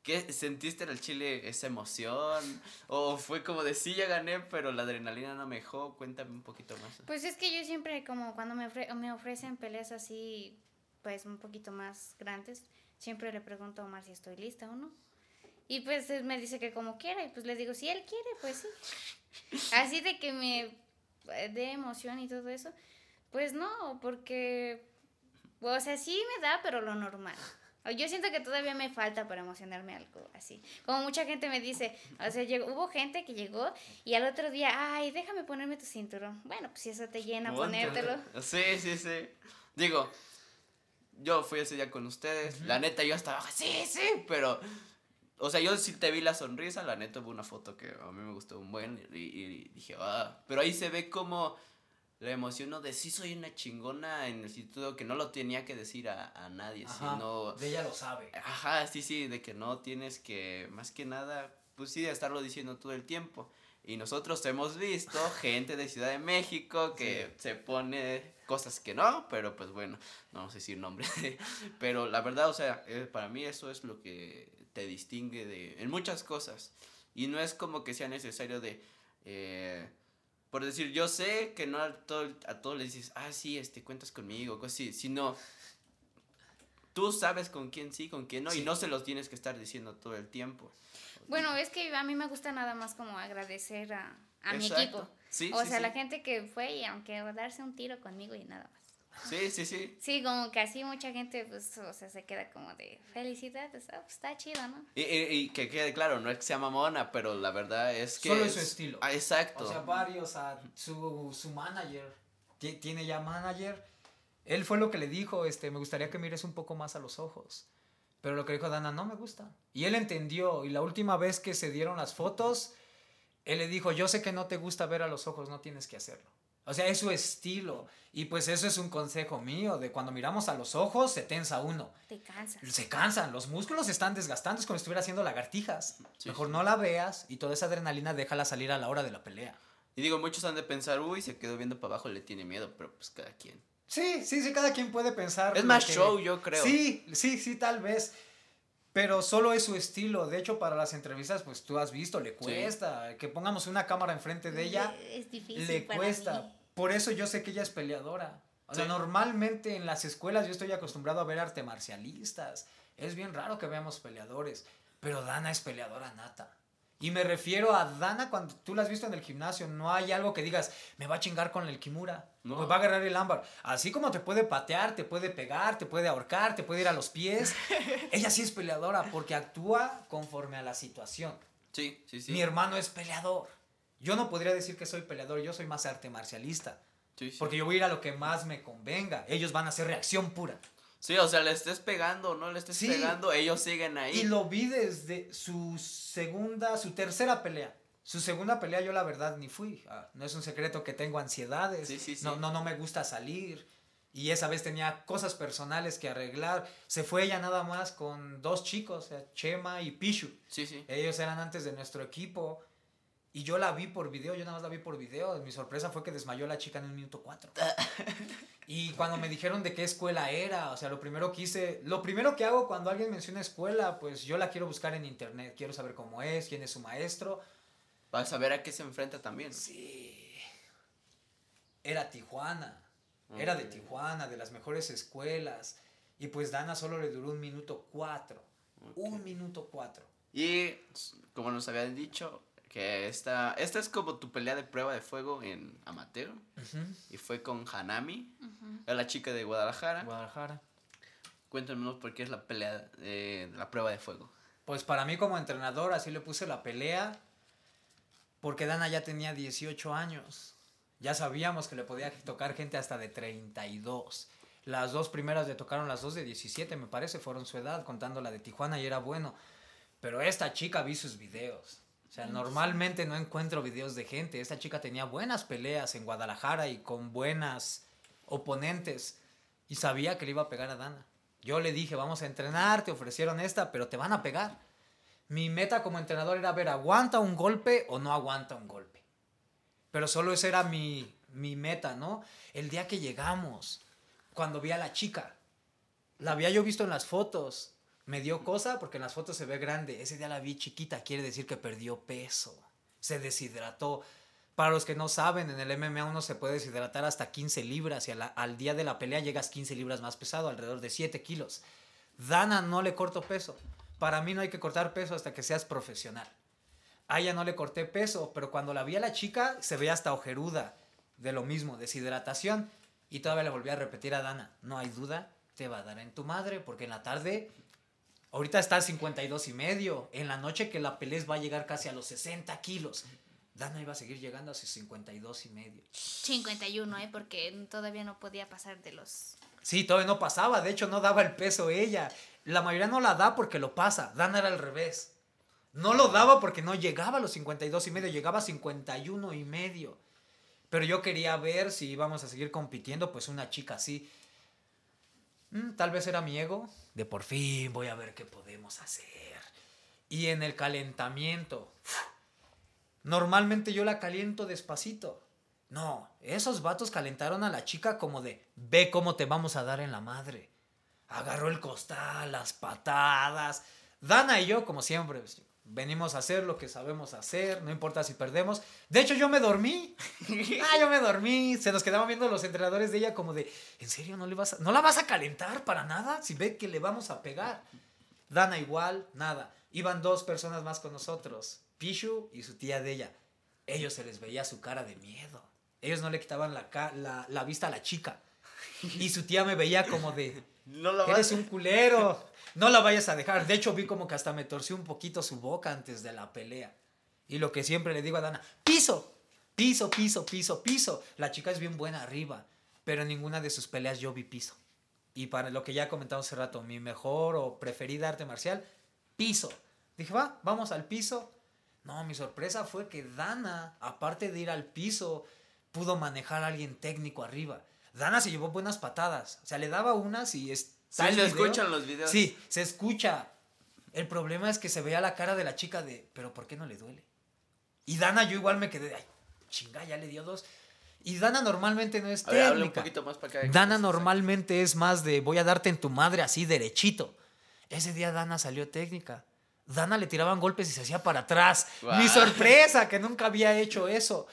[SPEAKER 1] ¿Qué sentiste en el Chile esa emoción? ¿O fue como de sí, ya gané, pero la adrenalina no me dejó? Cuéntame un poquito más.
[SPEAKER 3] Pues es que yo siempre, como cuando me, ofre- me ofrecen peleas así, pues un poquito más grandes, siempre le pregunto a Omar si estoy lista o no. Y pues él me dice que como quiera, y pues le digo, si él quiere, pues sí. Así de que me eh, dé emoción y todo eso, pues no, porque, o sea, sí me da, pero lo normal. Yo siento que todavía me falta para emocionarme algo así. Como mucha gente me dice, o sea, llegó- hubo gente que llegó y al otro día, ay, déjame ponerme tu cinturón. Bueno, pues si eso te llena, ponértelo.
[SPEAKER 1] Sí, sí, sí. Digo, yo fui ese día con ustedes. La neta, yo estaba, sí, sí, pero. O sea, yo sí te vi la sonrisa. La neta, hubo una foto que a mí me gustó un buen. Y, y dije, ah. Pero ahí se ve como la emoción de sí soy una chingona en el instituto que no lo tenía que decir a, a nadie,
[SPEAKER 2] Ajá,
[SPEAKER 1] sino.
[SPEAKER 2] de ella lo sabe.
[SPEAKER 1] Ajá, sí, sí, de que no tienes que, más que nada, pues sí, de estarlo diciendo todo el tiempo. Y nosotros hemos visto gente de Ciudad de México que se pone cosas que no, pero pues bueno, no vamos a decir nombres. pero la verdad, o sea, eh, para mí eso es lo que te distingue de, en muchas cosas. Y no es como que sea necesario de, eh, por decir, yo sé que no a, todo, a todos les dices, ah, sí, este, cuentas conmigo, cosas así, sino tú sabes con quién sí, con quién no, y no se los tienes que estar diciendo todo el tiempo.
[SPEAKER 3] Bueno, es que a mí me gusta nada más como agradecer a, a mi equipo.
[SPEAKER 1] Sí,
[SPEAKER 3] o
[SPEAKER 1] sí,
[SPEAKER 3] sea, la gente que fue y aunque darse un tiro conmigo y nada más.
[SPEAKER 1] Sí, sí, sí.
[SPEAKER 3] Sí, como que así mucha gente, pues, o sea, se queda como de felicidades, ah, pues está chido, ¿no?
[SPEAKER 1] Y, y- y que quede claro, no es que sea mamona, pero la verdad es que...
[SPEAKER 2] Solo es su estilo.
[SPEAKER 1] Ah, exacto.
[SPEAKER 2] O sea, varios, a su, su manager, ti- tiene ya manager. Él fue lo que le dijo, este, me gustaría que mires un poco más a los ojos. Pero lo que dijo Dana, no me gusta. Y él entendió, y la última vez que se dieron las fotos, él le dijo, yo sé que no te gusta ver a los ojos, no tienes que hacerlo. O sea, es su estilo. Y pues eso es un consejo mío, de cuando miramos a los ojos, se tensa uno.
[SPEAKER 3] Te cansas.
[SPEAKER 2] Se cansan, los músculos se están desgastando, es como si estuviera haciendo lagartijas.
[SPEAKER 1] Sí,
[SPEAKER 2] Mejor
[SPEAKER 1] sí.
[SPEAKER 2] no la veas y toda esa adrenalina déjala salir a la hora de la pelea.
[SPEAKER 1] Y digo, muchos han de pensar, uy, se quedó viendo para abajo, le tiene miedo, pero pues cada quien.
[SPEAKER 2] Sí, sí, sí, cada quien puede pensar.
[SPEAKER 1] Es más
[SPEAKER 2] que-
[SPEAKER 1] show, yo creo.
[SPEAKER 2] Sí, sí, sí, tal vez. Pero solo es su estilo. De hecho, para las entrevistas, pues tú has visto, le cuesta. Que pongamos una cámara enfrente de ella,
[SPEAKER 3] Es difícil.
[SPEAKER 2] le
[SPEAKER 3] para
[SPEAKER 2] cuesta.
[SPEAKER 3] mí.
[SPEAKER 2] Por eso yo sé que ella es peleadora. O sea,
[SPEAKER 1] Sí.
[SPEAKER 2] normalmente en las escuelas yo estoy acostumbrado a ver arte marcialistas. Es bien raro que veamos peleadores. Pero Dana es peleadora nata. Y me refiero a Dana cuando tú la has visto en el gimnasio. No hay algo que digas, me va a chingar con el Kimura.
[SPEAKER 1] No.
[SPEAKER 2] Me va a agarrar el ámbar. Así como te puede patear, te puede pegar, te puede ahorcar, te puede ir a los pies. ella sí es peleadora porque actúa conforme a la situación.
[SPEAKER 1] Sí, sí, sí.
[SPEAKER 2] Mi hermano es peleador. Yo no podría decir que soy peleador, yo soy más arte marcialista.
[SPEAKER 1] Sí, sí.
[SPEAKER 2] Porque yo voy a ir a lo que más me convenga. Ellos van a hacer reacción pura.
[SPEAKER 1] Sí, o sea, le estés pegando o no le estés
[SPEAKER 2] Sí.
[SPEAKER 1] pegando, ellos siguen ahí.
[SPEAKER 2] Y lo vi desde su segunda, su tercera pelea. Su segunda pelea yo la verdad ni fui. Ah, no es un secreto que tengo ansiedades.
[SPEAKER 1] Sí, sí, sí.
[SPEAKER 2] No, no, no me gusta salir. Y esa vez tenía cosas personales que arreglar. Se fue ella nada más con dos chicos, sea, Chema y Pichu.
[SPEAKER 1] Sí, sí.
[SPEAKER 2] Ellos eran antes de nuestro equipo. Y yo la vi por video, yo nada más la vi por video. Mi sorpresa fue que desmayó la chica en un minuto cuatro. y cuando me dijeron de qué escuela era, o sea, lo primero que hice, lo primero que hago cuando alguien menciona escuela, pues yo la quiero buscar en internet. Quiero saber cómo es, quién es su maestro.
[SPEAKER 1] Para saber a qué se enfrenta también.
[SPEAKER 2] Sí. Era Tijuana. Era de. Tijuana, de las mejores escuelas. Y pues Dana solo le duró un minuto cuatro. Un minuto cuatro.
[SPEAKER 1] Y como nos habían dicho, que esta, esta es como tu pelea de prueba de fuego en amateur. Y fue con Hanami,
[SPEAKER 3] Ujú.
[SPEAKER 1] era la chica de Guadalajara.
[SPEAKER 2] Guadalajara.
[SPEAKER 1] Cuéntanos por qué es la pelea, eh, la prueba de fuego.
[SPEAKER 2] Pues para mí como entrenador así le puse la pelea porque Dana ya tenía 18 años. Ya sabíamos que le podía tocar gente hasta de 32. Las dos primeras le tocaron las dos de 17, me parece, fueron su edad, contando la de Tijuana y era bueno. Pero esta chica vi sus videos. O sea, normalmente no encuentro videos de gente. Esta chica tenía buenas peleas en Guadalajara y con buenas oponentes. Y sabía que le iba a pegar a Dana. Yo le dije, vamos a entrenar, te ofrecieron esta, pero te van a pegar. Mi meta como entrenador era ver, ¿aguanta un golpe o no aguanta un golpe? Pero solo esa era mi, mi meta, ¿no? El día que llegamos, cuando vi a la chica, la había yo visto en las fotos, me dio cosa porque en las fotos se ve grande. Ese día la vi chiquita, quiere decir que perdió peso. Se deshidrató. Para los que no saben, en el MMA uno se puede deshidratar hasta 15 libras y al día de la pelea llegas 15 libras más pesado, alrededor de 7 kilos. Dana no le corto peso. Para mí no hay que cortar peso hasta que seas profesional. A ella no le corté peso, pero cuando la vi a la chica se veía hasta ojeruda de lo mismo, deshidratación. Y todavía le volví a repetir a Dana, no hay duda, te va a dar en tu madre, porque en la tarde Ahorita está a 52 y medio. En la noche que la pelea va a llegar casi a los 60 kilos. Dana iba a seguir llegando a sus 52 y medio.
[SPEAKER 3] 51, ¿eh? Porque todavía no podía pasar de los...
[SPEAKER 2] Sí, todavía no pasaba. De hecho, no daba el peso ella. La mayoría no la da porque lo pasa. Dana era al revés. No lo daba porque no llegaba a los 52 y medio. Llegaba a 51 y medio. Pero yo quería ver si íbamos a seguir compitiendo. Pues una chica así. Mm, tal vez era mi ego, de por fin voy a ver qué podemos hacer. Y en el calentamiento, normalmente yo la caliento despacito. No, esos vatos calentaron a la chica como de, ve cómo te vamos a dar en la madre. Agarró el costal, las patadas. Dana y yo, como siempre, venimos a hacer lo que sabemos hacer, no importa si perdemos. De hecho, yo me dormí. ah, yo me dormí. Se nos quedaban viendo los entrenadores de ella como de, ¿en serio no, le vas no la vas a calentar para nada? Si ve que le vamos a pegar. Dana igual, nada. Iban dos personas más con nosotros, Pichu y su tía de ella. Ellos se les veía su cara de miedo. Ellos no le quitaban la, la, la vista a la chica. Y su tía me veía como de, no la Eres un culero. No la vayas a dejar. De hecho, vi como que hasta me torció un poquito su boca antes de la pelea. Y lo que siempre le digo a Dana, piso, piso, piso, piso, piso. La chica es bien buena arriba, pero en ninguna de sus peleas yo vi piso. Y para lo que ya comentado hace rato, mi mejor o preferida arte marcial, piso. Dije, va, vamos al piso. No, mi sorpresa fue que Dana, aparte de ir al piso, pudo manejar a alguien técnico arriba. Dana se llevó buenas patadas. O sea, le daba unas y es.
[SPEAKER 1] Sí, se escuchan los videos.
[SPEAKER 2] Sí, se escucha. El problema es que se veía la cara de la chica de, pero ¿por qué no le duele? Y Dana, yo igual me quedé, ay, chinga, ya le dio dos. Y Dana normalmente no es técnica. un poquito más para acá. Dana normalmente es más de, voy a darte en tu madre así derechito. Ese día Dana salió técnica. Dana le tiraban golpes y se hacía para atrás. Mi sorpresa, que nunca había hecho eso.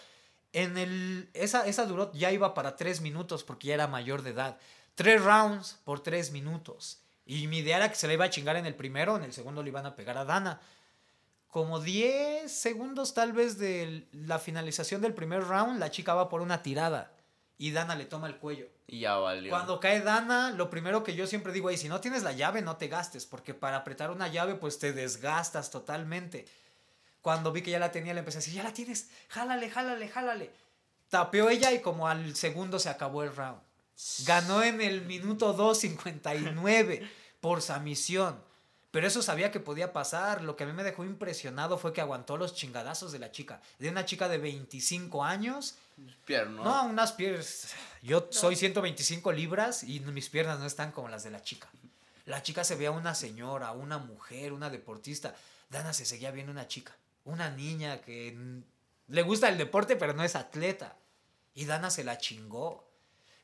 [SPEAKER 2] En el, esa, esa duró, ya iba para tres minutos porque ya era mayor de edad. Tres rounds por tres minutos. Y mi idea era que se le iba a chingar en el primero, en el segundo le iban a pegar a Dana. Como 10 segundos tal vez de la finalización del primer round, la chica va por una tirada y Dana le toma el cuello.
[SPEAKER 1] Y ya valió.
[SPEAKER 2] Cuando cae Dana, lo primero que yo siempre digo es, si no tienes la llave, no te gastes, porque para apretar una llave, pues te desgastas totalmente. Cuando vi que ya la tenía, le empecé a decir, ya la tienes, jálale, jálale, jálale. Tapeó ella y como al segundo se acabó el round. Ganó en el minuto 2.59 por su misión. Pero eso sabía que podía pasar. Lo que a mí me dejó impresionado fue que aguantó los chingadazos de la chica. De una chica de 25 años.
[SPEAKER 1] Piernas.
[SPEAKER 2] No, unas piernas. Yo soy 125 libras y mis piernas no están como las de la chica. La chica se veía una señora, una mujer, una deportista. Dana se seguía viendo una chica una niña que le gusta el deporte, pero no es atleta. Y Dana se la chingó.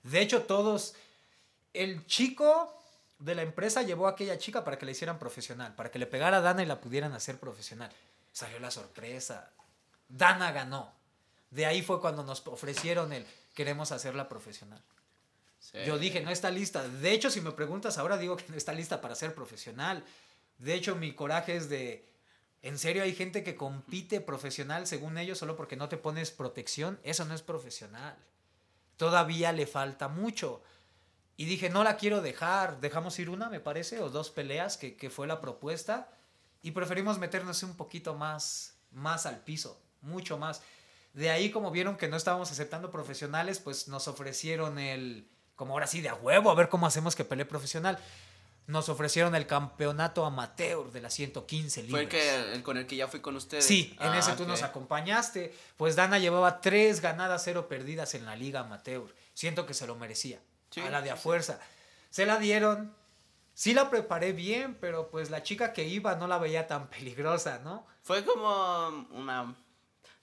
[SPEAKER 2] De hecho, todos, el chico de la empresa llevó a aquella chica para que la hicieran profesional, para que le pegara a Dana y la pudieran hacer profesional. Salió la sorpresa. Dana ganó. De ahí fue cuando nos ofrecieron el queremos hacerla profesional. Yo dije, no está lista. De hecho, si me preguntas ahora, digo que no está lista para ser profesional. De hecho, mi coraje es de, en serio, hay gente que compite profesional según ellos solo porque no te pones protección. Eso no es profesional. Todavía le falta mucho. Y dije, no la quiero dejar. Dejamos ir una, me parece, o dos peleas, que, que fue la propuesta. Y preferimos meternos un poquito más, más al piso, mucho más. De ahí, como vieron que no estábamos aceptando profesionales, pues nos ofrecieron el como ahora sí, de a huevo, a ver cómo hacemos que pelee profesional. Nos ofrecieron el campeonato amateur de las 115 libras.
[SPEAKER 1] Fue el, que, el con el que ya fui con ustedes.
[SPEAKER 2] Sí, en
[SPEAKER 1] Ah,
[SPEAKER 2] ese tú nos acompañaste. Pues Dana llevaba tres ganadas, cero perdidas en la liga amateur. Siento que se lo merecía.
[SPEAKER 1] Sí,
[SPEAKER 2] a la de a fuerza. Se la dieron. Sí la preparé bien, pero pues la chica que iba no la veía tan peligrosa, ¿no?
[SPEAKER 1] Fue como una...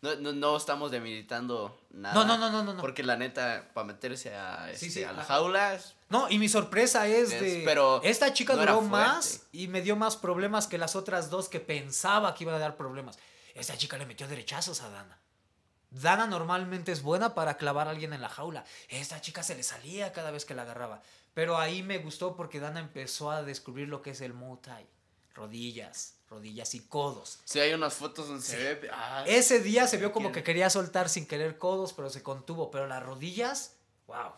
[SPEAKER 1] No, no, no estamos demilitando nada.
[SPEAKER 2] No, no, no, no, no.
[SPEAKER 1] Porque la neta, para meterse a,
[SPEAKER 2] Sí,
[SPEAKER 1] este,
[SPEAKER 2] sí,
[SPEAKER 1] a la
[SPEAKER 2] ajá.
[SPEAKER 1] jaula, es-
[SPEAKER 2] No, y mi sorpresa es,
[SPEAKER 1] Es-
[SPEAKER 2] de.
[SPEAKER 1] pero
[SPEAKER 2] esta chica
[SPEAKER 1] no
[SPEAKER 2] duró más y me dio más problemas que las otras dos que pensaba que iban a dar problemas. Esta chica le metió derechazos a Dana. Dana normalmente es buena para clavar a alguien en la jaula. Esta chica se le salía cada vez que la agarraba. Pero ahí me gustó porque Dana empezó a descubrir lo que es el Muay Thai. Rodillas, rodillas y codos.
[SPEAKER 1] Sí, hay unas fotos donde se ve... ah,
[SPEAKER 2] Ese día se vio como que quería soltar sin querer codos, pero se contuvo. Pero las rodillas, wow.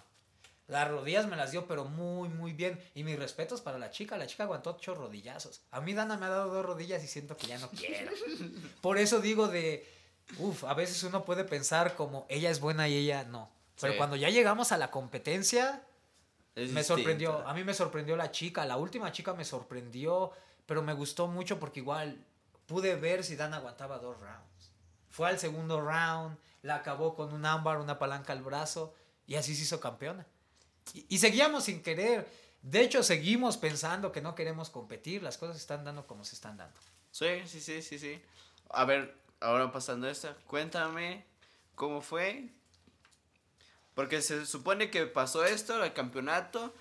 [SPEAKER 2] Las rodillas me las dio, pero muy, muy bien. Y mis respetos para la chica. La chica aguantó ocho rodillazos. A mí Dana me ha dado dos rodillas y siento que ya no quiero. Por eso digo de, uff, a veces uno puede pensar como ella es buena y ella no. Pero
[SPEAKER 1] Sí.
[SPEAKER 2] cuando ya llegamos a la competencia,
[SPEAKER 1] es
[SPEAKER 2] me sorprendió. A mí me sorprendió la chica. La última chica me sorprendió, pero me gustó mucho porque igual pude ver si Dan aguantaba dos rounds. Fue al segundo round, la acabó con un ámbar, una palanca al brazo y así se hizo campeona. Y, seguíamos sin querer. De hecho, seguimos pensando que no queremos competir. Las cosas se están dando como se están dando.
[SPEAKER 1] Sí, sí, sí, sí, sí. A ver, ahora pasando esta, cuéntame cómo fue. Porque se supone que pasó esto, el campeonato,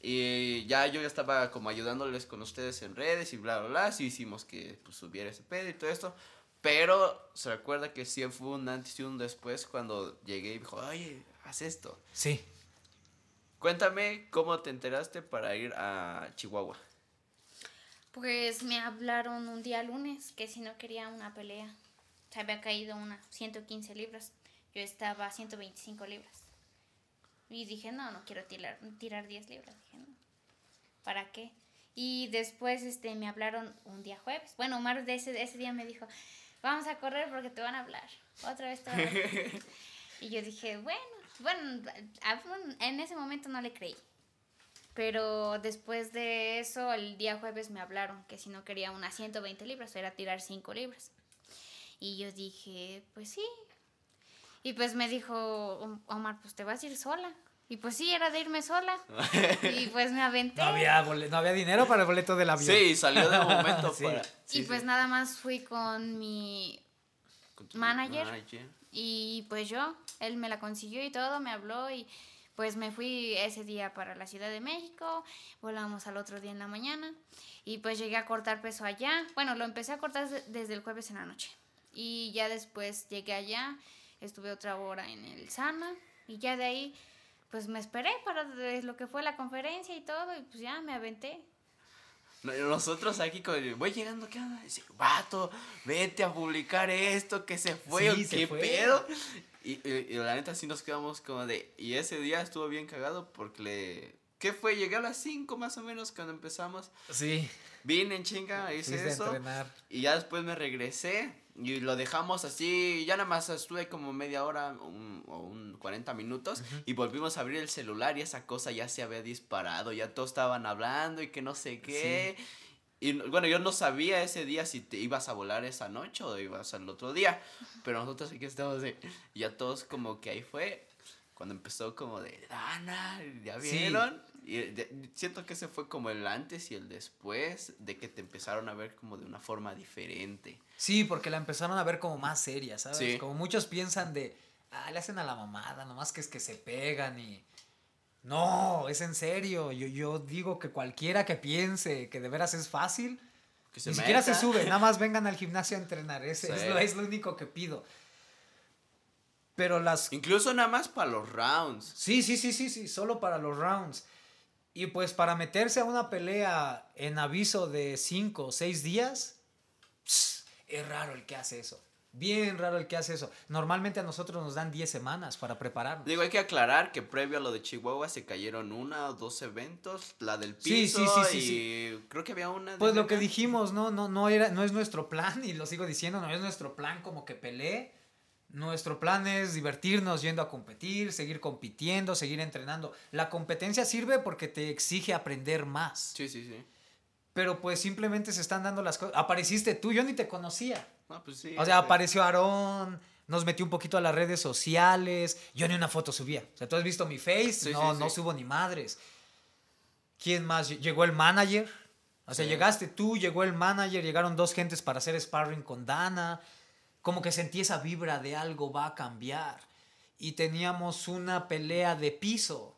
[SPEAKER 1] y ya yo ya estaba como ayudándoles con ustedes en redes y bla, bla, bla. Sí hicimos que pues, subiera ese pedo y todo esto. Pero se recuerda que sí fue un antes y un después cuando llegué y dijo, oye, haz esto.
[SPEAKER 2] Sí.
[SPEAKER 1] Cuéntame cómo te enteraste para ir a Chihuahua.
[SPEAKER 3] Pues me hablaron un día lunes que si no quería una pelea. Se había caído una 115 libras. Yo estaba a 125 libras. Y dije, no, no quiero tirar, tirar 10 libras. Dije, no. ¿Para qué? Y después este, me hablaron un día jueves. Bueno, Omar de ese, ese día me dijo, vamos a correr porque te van a hablar. Otra vez te van a hablar. y yo dije, bueno, bueno, en ese momento no le creí. Pero después de eso, el día jueves me hablaron que si no quería unas 120 libras, era tirar 5 libras. Y yo dije, pues sí. Y pues me dijo "Om- Omar, pues te vas a ir sola. Y pues sí, era de irme sola. y pues me aventé.
[SPEAKER 2] No había, no había dinero para el boleto del avión.
[SPEAKER 1] Sí, salió de momento
[SPEAKER 2] Sí.
[SPEAKER 1] para...
[SPEAKER 3] y pues
[SPEAKER 1] sí.
[SPEAKER 3] nada más fui con mi
[SPEAKER 1] Con tu
[SPEAKER 3] manager. Y pues yo, él me la consiguió y todo, me habló y pues me fui ese día para la Ciudad de México, volamos al otro día en la mañana y pues llegué a cortar peso allá. Bueno, lo empecé a cortar de- desde el jueves en la noche y ya después llegué allá, estuve otra hora en el Sana y ya de ahí pues me esperé para lo que fue la conferencia y todo y pues ya me aventé.
[SPEAKER 1] Nosotros aquí con voy llegando, ¿qué onda? Dice, vato, vete a publicar esto, que se fue,
[SPEAKER 2] Sí,
[SPEAKER 1] o
[SPEAKER 2] se
[SPEAKER 1] qué
[SPEAKER 2] fue.
[SPEAKER 1] pedo. Y, y- y la neta sí nos quedamos como de, y ese día estuvo bien cagado porque le, ¿qué fue? Llegué a las 5 más o menos cuando empezamos,
[SPEAKER 2] Sí.
[SPEAKER 1] vine en chinga, hice
[SPEAKER 2] Fuiste a
[SPEAKER 1] eso,
[SPEAKER 2] entrenar.
[SPEAKER 1] y ya después me regresé y lo dejamos así, ya nada más estuve como media hora un- o un 40 minutos y volvimos a abrir el celular y esa cosa ya se había disparado, ya todos estaban hablando y que no sé qué. Y bueno, yo no sabía ese día si te ibas a volar esa noche o ibas al otro día, pero nosotros aquí estábamos de, y ya todos como que ahí fue cuando empezó como de, Dana, ¿ya
[SPEAKER 2] Sí.
[SPEAKER 1] Y de- siento que ese fue como el antes y el después de que te empezaron a ver como de una forma diferente.
[SPEAKER 2] Sí, porque la empezaron a ver como más seria, ¿sabes?
[SPEAKER 1] Sí.
[SPEAKER 2] Como muchos piensan de, ah, le hacen a la mamada, nomás que es que se pegan y... No, es en serio. Yo, yo digo que cualquiera que piense que de veras es fácil,
[SPEAKER 1] Que se
[SPEAKER 2] ni siquiera se sube, nada más vengan al gimnasio a entrenar. Ese es,
[SPEAKER 1] Sí.
[SPEAKER 2] lo, es lo único que pido. Pero las...
[SPEAKER 1] Incluso nada más para los rounds.
[SPEAKER 2] Sí, sí, sí, sí, sí, solo para los rounds. Y pues para meterse a una pelea en aviso de 5 o 6 días, es raro el que hace eso. Bien raro el que hace eso. Normalmente a nosotros nos dan 10 semanas para prepararnos.
[SPEAKER 1] Digo, hay que aclarar que previo a lo de Chihuahua se cayeron una o dos eventos, la del
[SPEAKER 2] Sí,
[SPEAKER 1] piso
[SPEAKER 2] sí, sí, sí,
[SPEAKER 1] y creo que había una
[SPEAKER 2] Pues lo que dijimos, no, no, no era, no es nuestro plan, y lo sigo diciendo, no es nuestro plan como que pelee. Nuestro plan es divertirnos yendo a competir, seguir compitiendo, seguir entrenando. La competencia sirve porque te exige aprender más.
[SPEAKER 1] Sí, sí, sí.
[SPEAKER 2] Pero pues simplemente se están dando las cosas. Apareciste tú, yo ni te conocía.
[SPEAKER 1] No, pues sí.
[SPEAKER 2] O sea,
[SPEAKER 1] güey.
[SPEAKER 2] apareció Aarón, nos metió un poquito a las redes sociales. Yo ni una foto subía. O sea, tú has visto mi face,
[SPEAKER 1] Sí,
[SPEAKER 2] no,
[SPEAKER 1] sí,
[SPEAKER 2] no
[SPEAKER 1] sí.
[SPEAKER 2] subo ni madres. ¿Quién más? Llegó el manager. O sea,
[SPEAKER 1] Sí.
[SPEAKER 2] llegaste tú, llegó el manager, llegaron dos gentes para hacer sparring con Dana. Como que sentí esa vibra de algo va a cambiar. Y teníamos una pelea de piso.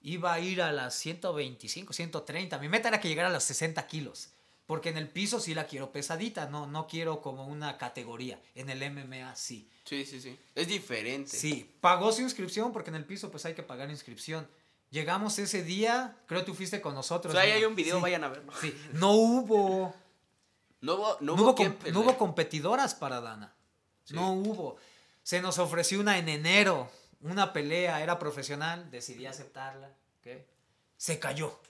[SPEAKER 2] Iba a ir a las 125, 130. Mi meta era que llegara a los 60 kilos. Porque en el piso sí la quiero pesadita, no, no quiero como una categoría. En el MMA sí.
[SPEAKER 1] Sí, sí, sí. Es diferente.
[SPEAKER 2] Sí, pagó su inscripción porque en el piso pues hay que pagar inscripción. Llegamos ese día, creo que tú fuiste con
[SPEAKER 1] O
[SPEAKER 2] nosotros.
[SPEAKER 1] sea, ahí hay un video,
[SPEAKER 2] Sí,
[SPEAKER 1] vayan a verlo.
[SPEAKER 2] Sí, no hubo,
[SPEAKER 1] No hubo, no
[SPEAKER 2] no
[SPEAKER 1] hubo,
[SPEAKER 2] hubo,
[SPEAKER 1] quien
[SPEAKER 2] com-
[SPEAKER 1] pelear.
[SPEAKER 2] no hubo competidoras para Dana.
[SPEAKER 1] Sí.
[SPEAKER 2] No hubo. Se nos ofreció una en enero, una pelea, era profesional, decidí aceptarla. ¿ok? Se cayó.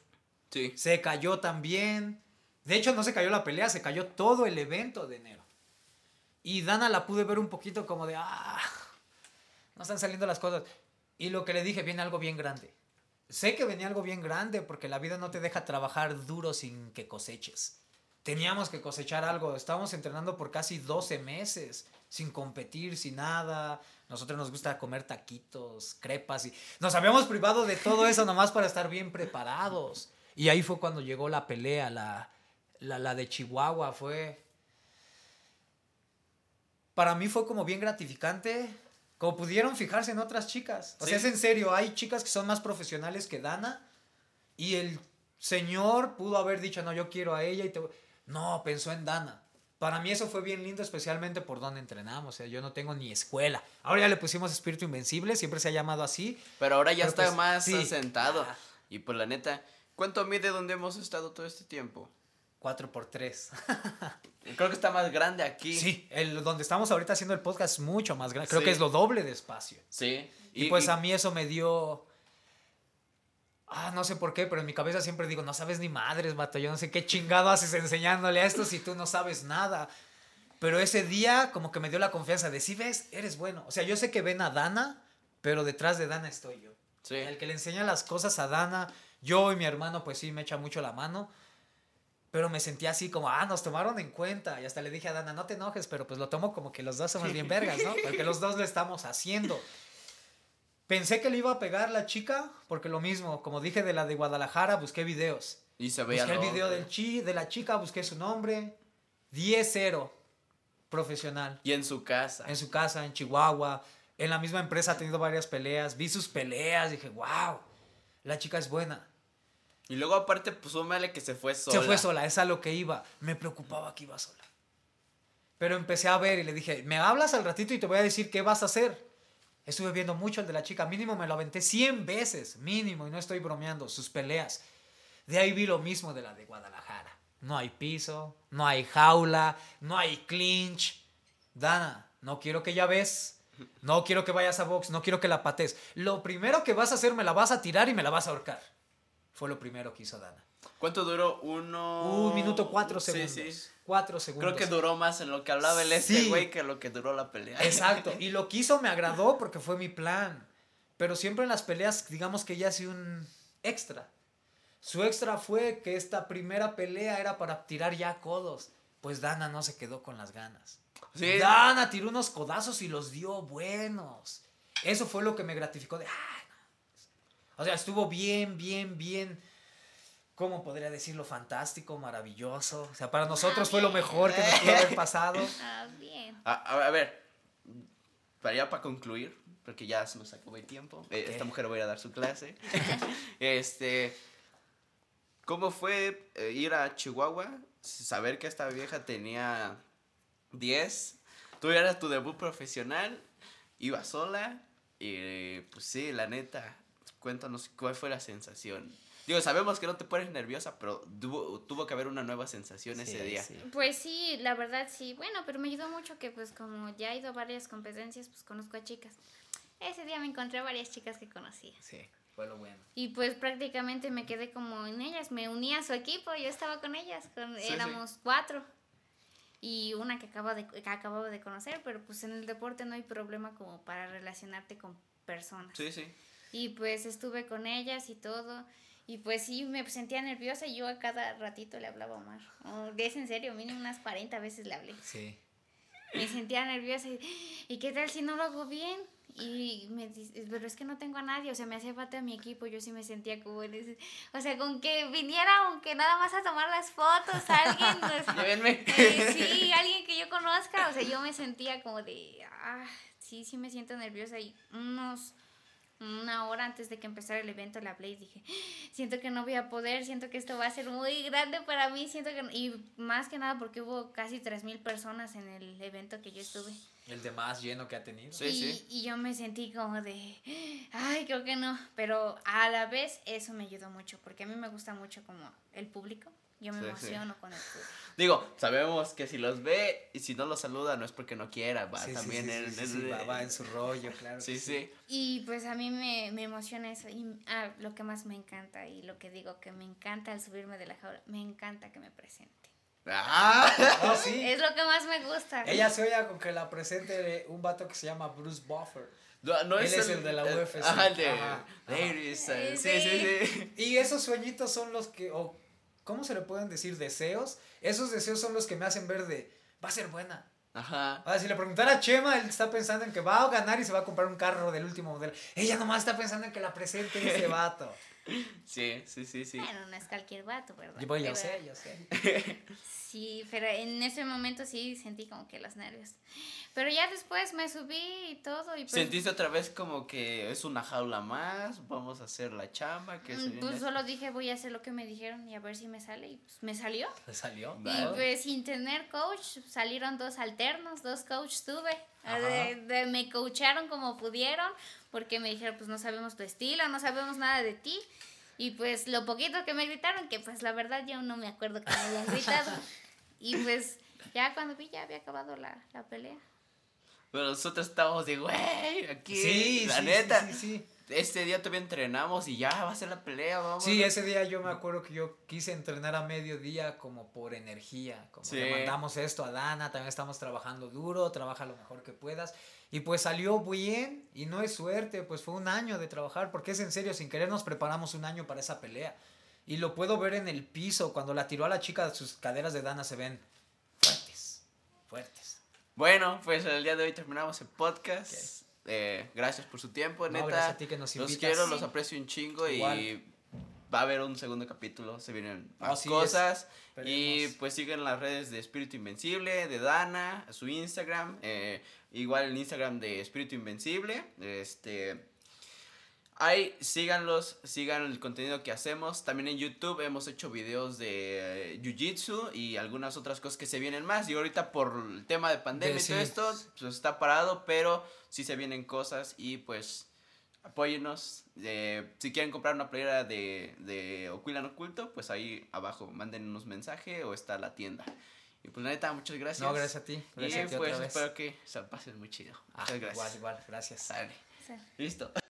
[SPEAKER 1] Sí.
[SPEAKER 2] Se cayó también. De hecho, no se cayó la pelea, se cayó todo el evento de enero. Y Dana la pude ver un poquito como de, ah, no están saliendo las cosas. Y lo que le dije, viene algo bien grande. Sé que venía algo bien grande porque la vida no te deja trabajar duro sin que coseches. Teníamos que cosechar algo. Estábamos entrenando por casi 12 meses, sin competir, sin nada. Nosotros nos gusta comer taquitos, crepas y nos habíamos privado de todo eso nomás para estar bien preparados. Y ahí fue cuando llegó la pelea, la, la, la de Chihuahua. Fue. Para mí fue como bien gratificante. Como pudieron fijarse en otras chicas. O sea, es en serio, hay chicas que son más profesionales que Dana. Y el señor pudo haber dicho, no, yo quiero a ella. y te... voy-". No, pensó en Dana. Para mí eso fue bien lindo, especialmente por donde entrenamos. O sea, yo no tengo ni escuela. Ahora ya le pusimos Espíritu Invencible, siempre se ha llamado así.
[SPEAKER 1] Pero ahora ya
[SPEAKER 2] Pero,
[SPEAKER 1] está
[SPEAKER 2] pues,
[SPEAKER 1] más
[SPEAKER 2] sí.
[SPEAKER 1] asentado.
[SPEAKER 2] Ah.
[SPEAKER 1] Y pues la neta, ¿cuánto mide donde hemos estado todo este tiempo?
[SPEAKER 2] 4 por 3
[SPEAKER 1] Creo que está más grande aquí.
[SPEAKER 2] Sí, el, donde estamos ahorita haciendo el podcast es mucho más grande. Creo
[SPEAKER 1] Sí.
[SPEAKER 2] que es lo doble de espacio.
[SPEAKER 1] Sí.
[SPEAKER 2] Y, pues a mí eso me dio... Ah, no sé por qué, pero en mi cabeza siempre digo, no sabes ni madres, vato. Yo no sé qué chingado haces enseñándole a esto si tú no sabes nada. Pero ese día como que me dio la confianza de, sí ves, eres bueno. O sea, yo sé que ven a Dana, pero detrás de Dana estoy yo.
[SPEAKER 1] Sí.
[SPEAKER 2] El que le enseña las cosas a Dana, yo y mi hermano, pues sí, me echa mucho la mano. Pero me sentía así como, ah, nos tomaron en cuenta. Y hasta le dije a Dana, no te enojes, pero pues lo tomo como que los dos somos bien vergas, ¿no? Porque los dos lo estamos haciendo. Pensé que le iba a pegar la chica, porque lo mismo, como dije de la de Guadalajara, busqué videos.
[SPEAKER 1] Y se veía
[SPEAKER 2] Busqué el video del chi, de la chica, busqué su nombre. 10-0, profesional.
[SPEAKER 1] Y en su casa.
[SPEAKER 2] En su casa, en Chihuahua. En la misma empresa ha tenido varias peleas. Vi sus peleas, dije, wow, la chica es buena.
[SPEAKER 1] Y luego aparte, pues súmale que se fue sola.
[SPEAKER 2] Se fue sola, es a lo que iba. Me preocupaba que iba sola. Pero empecé a ver y le dije, me hablas al ratito y te voy a decir qué vas a hacer. Estuve viendo mucho el de la chica, mínimo me lo aventé 100 veces, mínimo, y no estoy bromeando, sus peleas. De ahí vi lo mismo de la de Guadalajara. No hay piso, no hay jaula, no hay clinch. Dana, no quiero que ya ves, no quiero que vayas a box, no quiero que la pates. Lo primero que vas a hacer, me la vas a tirar y me la vas a ahorcar. Fue lo primero que hizo Dana.
[SPEAKER 1] ¿Cuánto duró? Uno.
[SPEAKER 2] Un minuto cuatro
[SPEAKER 1] Sí,
[SPEAKER 2] segundos.
[SPEAKER 1] sí.
[SPEAKER 2] Cuatro segundos.
[SPEAKER 1] Creo que duró más en lo que hablaba el este
[SPEAKER 2] Sí.
[SPEAKER 1] güey que lo que duró la pelea.
[SPEAKER 2] Exacto. Y lo que hizo me agradó porque fue mi plan. Pero siempre en las peleas, digamos que ella hace un extra. Su extra fue que esta primera pelea era para tirar ya codos. Pues Dana no se quedó con las ganas.
[SPEAKER 1] Sí.
[SPEAKER 2] Dana tiró unos codazos y los dio buenos. Eso fue lo que me gratificó de. O sea, estuvo bien, bien, bien. ¿Cómo podría decirlo? Fantástico, maravilloso. O sea, para nosotros fue lo mejor que nos pudo haber pasado.
[SPEAKER 3] Ah, bien.
[SPEAKER 1] A, a- ver, para ya para concluir, porque ya se nos acabó el tiempo. eh. Esta mujer va a ir a dar su clase. este, ¿cómo fue eh, ir a Chihuahua? Saber que esta vieja tenía 10. Tú eras tu debut profesional, iba sola. Y pues sí, la neta, cuéntanos cuál fue la sensación. Digo, sabemos que no te pones nerviosa, pero tuvo, tuvo que haber una nueva sensación ese
[SPEAKER 2] Sí,
[SPEAKER 1] día.
[SPEAKER 2] sí.
[SPEAKER 3] Pues sí, la verdad sí. Bueno, pero me ayudó mucho que pues como ya he ido a varias competencias, pues conozco a chicas. Ese día me encontré a varias chicas que conocía.
[SPEAKER 2] Sí, fue lo bueno.
[SPEAKER 3] Y pues prácticamente me quedé como en ellas, me uní a su equipo, yo estaba con ellas, con-
[SPEAKER 1] Sí, sí.
[SPEAKER 3] éramos cuatro. y una que, acaba de, que acababa de conocer, pero pues en el deporte no hay problema como para relacionarte con personas.
[SPEAKER 1] Sí, sí.
[SPEAKER 3] Y pues estuve con ellas y todo. Y pues sí, me sentía nerviosa y yo a cada ratito le hablaba a Omar. Oh, es en serio, mínimo unas 40 veces le hablé.
[SPEAKER 2] Sí.
[SPEAKER 3] Me sentía nerviosa y, ¿y qué tal si no lo hago bien? Y me dice, pero es que no tengo a nadie, o sea, me hacía falta mi equipo, yo sí me sentía como en ese, o sea, con que viniera, aunque nada más a tomar las fotos, alguien, pues, eh, sí, alguien que yo conozca, o sea, yo me sentía como de, ah, sí, sí me siento nerviosa y unos, una hora antes de que empezara el evento le hablé y dije, siento que no voy a poder, siento que esto va a ser muy grande para mí, siento que, y más que nada porque hubo casi 3.000 personas en el evento que yo estuve.
[SPEAKER 2] El de más lleno que ha tenido.
[SPEAKER 1] Sí,
[SPEAKER 3] y,
[SPEAKER 1] sí.
[SPEAKER 3] y yo me sentí como de, ay, creo que no, pero a la vez eso me ayudó mucho, porque a mí me gusta mucho como el público, yo me
[SPEAKER 1] Sí, sí.
[SPEAKER 3] emociono con el público.
[SPEAKER 1] Digo, sabemos que si los ve y si no los saluda no es porque no quiera, va
[SPEAKER 2] Sí,
[SPEAKER 1] también
[SPEAKER 2] sí,
[SPEAKER 1] en,
[SPEAKER 2] sí,
[SPEAKER 1] en-
[SPEAKER 2] sí, va, va en su rollo, claro.
[SPEAKER 1] Sí, sí.
[SPEAKER 3] Y pues a mí me, me emociona eso, y ah, lo que más me encanta, y lo que digo que me encanta al subirme de la jaula, me encanta que me presente.
[SPEAKER 1] Ah,
[SPEAKER 2] Ah, sí.
[SPEAKER 3] Es lo que más me gusta.
[SPEAKER 2] Ella se oye con que la presente un vato que se llama Bruce Buffer.
[SPEAKER 1] no, no
[SPEAKER 2] Él es el de la UFC.
[SPEAKER 1] Ajá, el de
[SPEAKER 2] Ajá, ajá.
[SPEAKER 1] Ladies, eh,
[SPEAKER 3] Eh,
[SPEAKER 1] sí, sí,
[SPEAKER 3] sí.
[SPEAKER 2] Y esos sueñitos son los que, ¿cómo se le pueden decir? Deseos. Esos deseos son los que me hacen ver de, va a ser buena.
[SPEAKER 1] Ajá.
[SPEAKER 2] Ahora, si le preguntara a Chema, él está pensando en que va a ganar y se va a comprar un carro del último modelo. Ella nomás está pensando en que la presente ese vato.
[SPEAKER 1] Sí, sí, sí, sí.
[SPEAKER 3] Bueno, no es cualquier vato, ¿verdad?
[SPEAKER 2] Yo, pues, yo
[SPEAKER 3] Pero-
[SPEAKER 2] sé, yo sé.
[SPEAKER 3] Sí, pero en ese momento sí sentí como que los nervios. Pero ya después me subí y todo y pues,
[SPEAKER 1] ¿Sentiste otra vez como que es una jaula más? Vamos a hacer la chamba. que
[SPEAKER 3] mm, pues
[SPEAKER 1] viene?
[SPEAKER 3] solo dije voy a hacer lo que me dijeron y a ver si me sale y pues me salió.
[SPEAKER 2] ¿Le salió?
[SPEAKER 3] Y
[SPEAKER 1] Vale.
[SPEAKER 3] pues sin tener coach salieron dos alternos, dos coaches tuve. De- de- me coacharon como pudieron porque me dijeron pues no sabemos tu estilo, no sabemos nada de ti. Y pues lo poquito que me gritaron, que pues la verdad yo no me acuerdo que me habían gritado. y pues ya cuando vi ya había acabado la, la pelea.
[SPEAKER 1] Pero nosotros estábamos de, güey, aquí.
[SPEAKER 2] Sí,
[SPEAKER 1] la
[SPEAKER 2] sí,
[SPEAKER 1] neta.
[SPEAKER 2] sí, sí, sí.
[SPEAKER 1] Este día todavía entrenamos y ya va a ser la pelea, vamos.
[SPEAKER 2] Sí, ese día yo me acuerdo que yo quise entrenar a mediodía como por energía, como le mandamos esto a Dana, también estamos trabajando duro, trabaja lo mejor que puedas. Y pues salió bien y no es suerte, pues fue un año de trabajar, porque es en serio, sin querer nos preparamos un año para esa pelea. Y lo puedo ver en el piso, cuando la tiró a la chica, sus caderas de Dana se ven fuertes, fuertes.
[SPEAKER 1] Bueno, pues el día de hoy terminamos el podcast. Eh, gracias por su tiempo,
[SPEAKER 2] No,
[SPEAKER 1] neta.
[SPEAKER 2] a ti que nos
[SPEAKER 1] los quiero, los aprecio un chingo
[SPEAKER 2] Igual.
[SPEAKER 1] y va a haber un segundo capítulo, se vienen más
[SPEAKER 2] sí,
[SPEAKER 1] cosas. Y pues sigan las redes de Espíritu Invencible, de Dana, su Instagram, eh, igual el Instagram de Espíritu Invencible. Este, ahí síganlos, sigan el contenido que hacemos. También en YouTube hemos hecho videos de eh, Jiu-Jitsu y algunas otras cosas que se vienen más. Y ahorita por el tema de pandemia
[SPEAKER 2] De-
[SPEAKER 1] y todo
[SPEAKER 2] sí.
[SPEAKER 1] esto, pues está parado, pero sí se vienen cosas y pues apóyennos. Eh, si quieren comprar una playera de, de Oquilan Oculto, pues ahí abajo mándenos mensaje o está la tienda. Y pues la neta, muchas gracias.
[SPEAKER 2] No, gracias a ti. Gracias
[SPEAKER 1] y
[SPEAKER 2] a ti
[SPEAKER 1] pues
[SPEAKER 2] otra vez.
[SPEAKER 1] espero que se pasen muy chido.
[SPEAKER 2] Ah,
[SPEAKER 1] Muchas gracias.
[SPEAKER 2] Igual, igual, gracias.
[SPEAKER 1] Sale.
[SPEAKER 3] O sea,
[SPEAKER 1] Listo.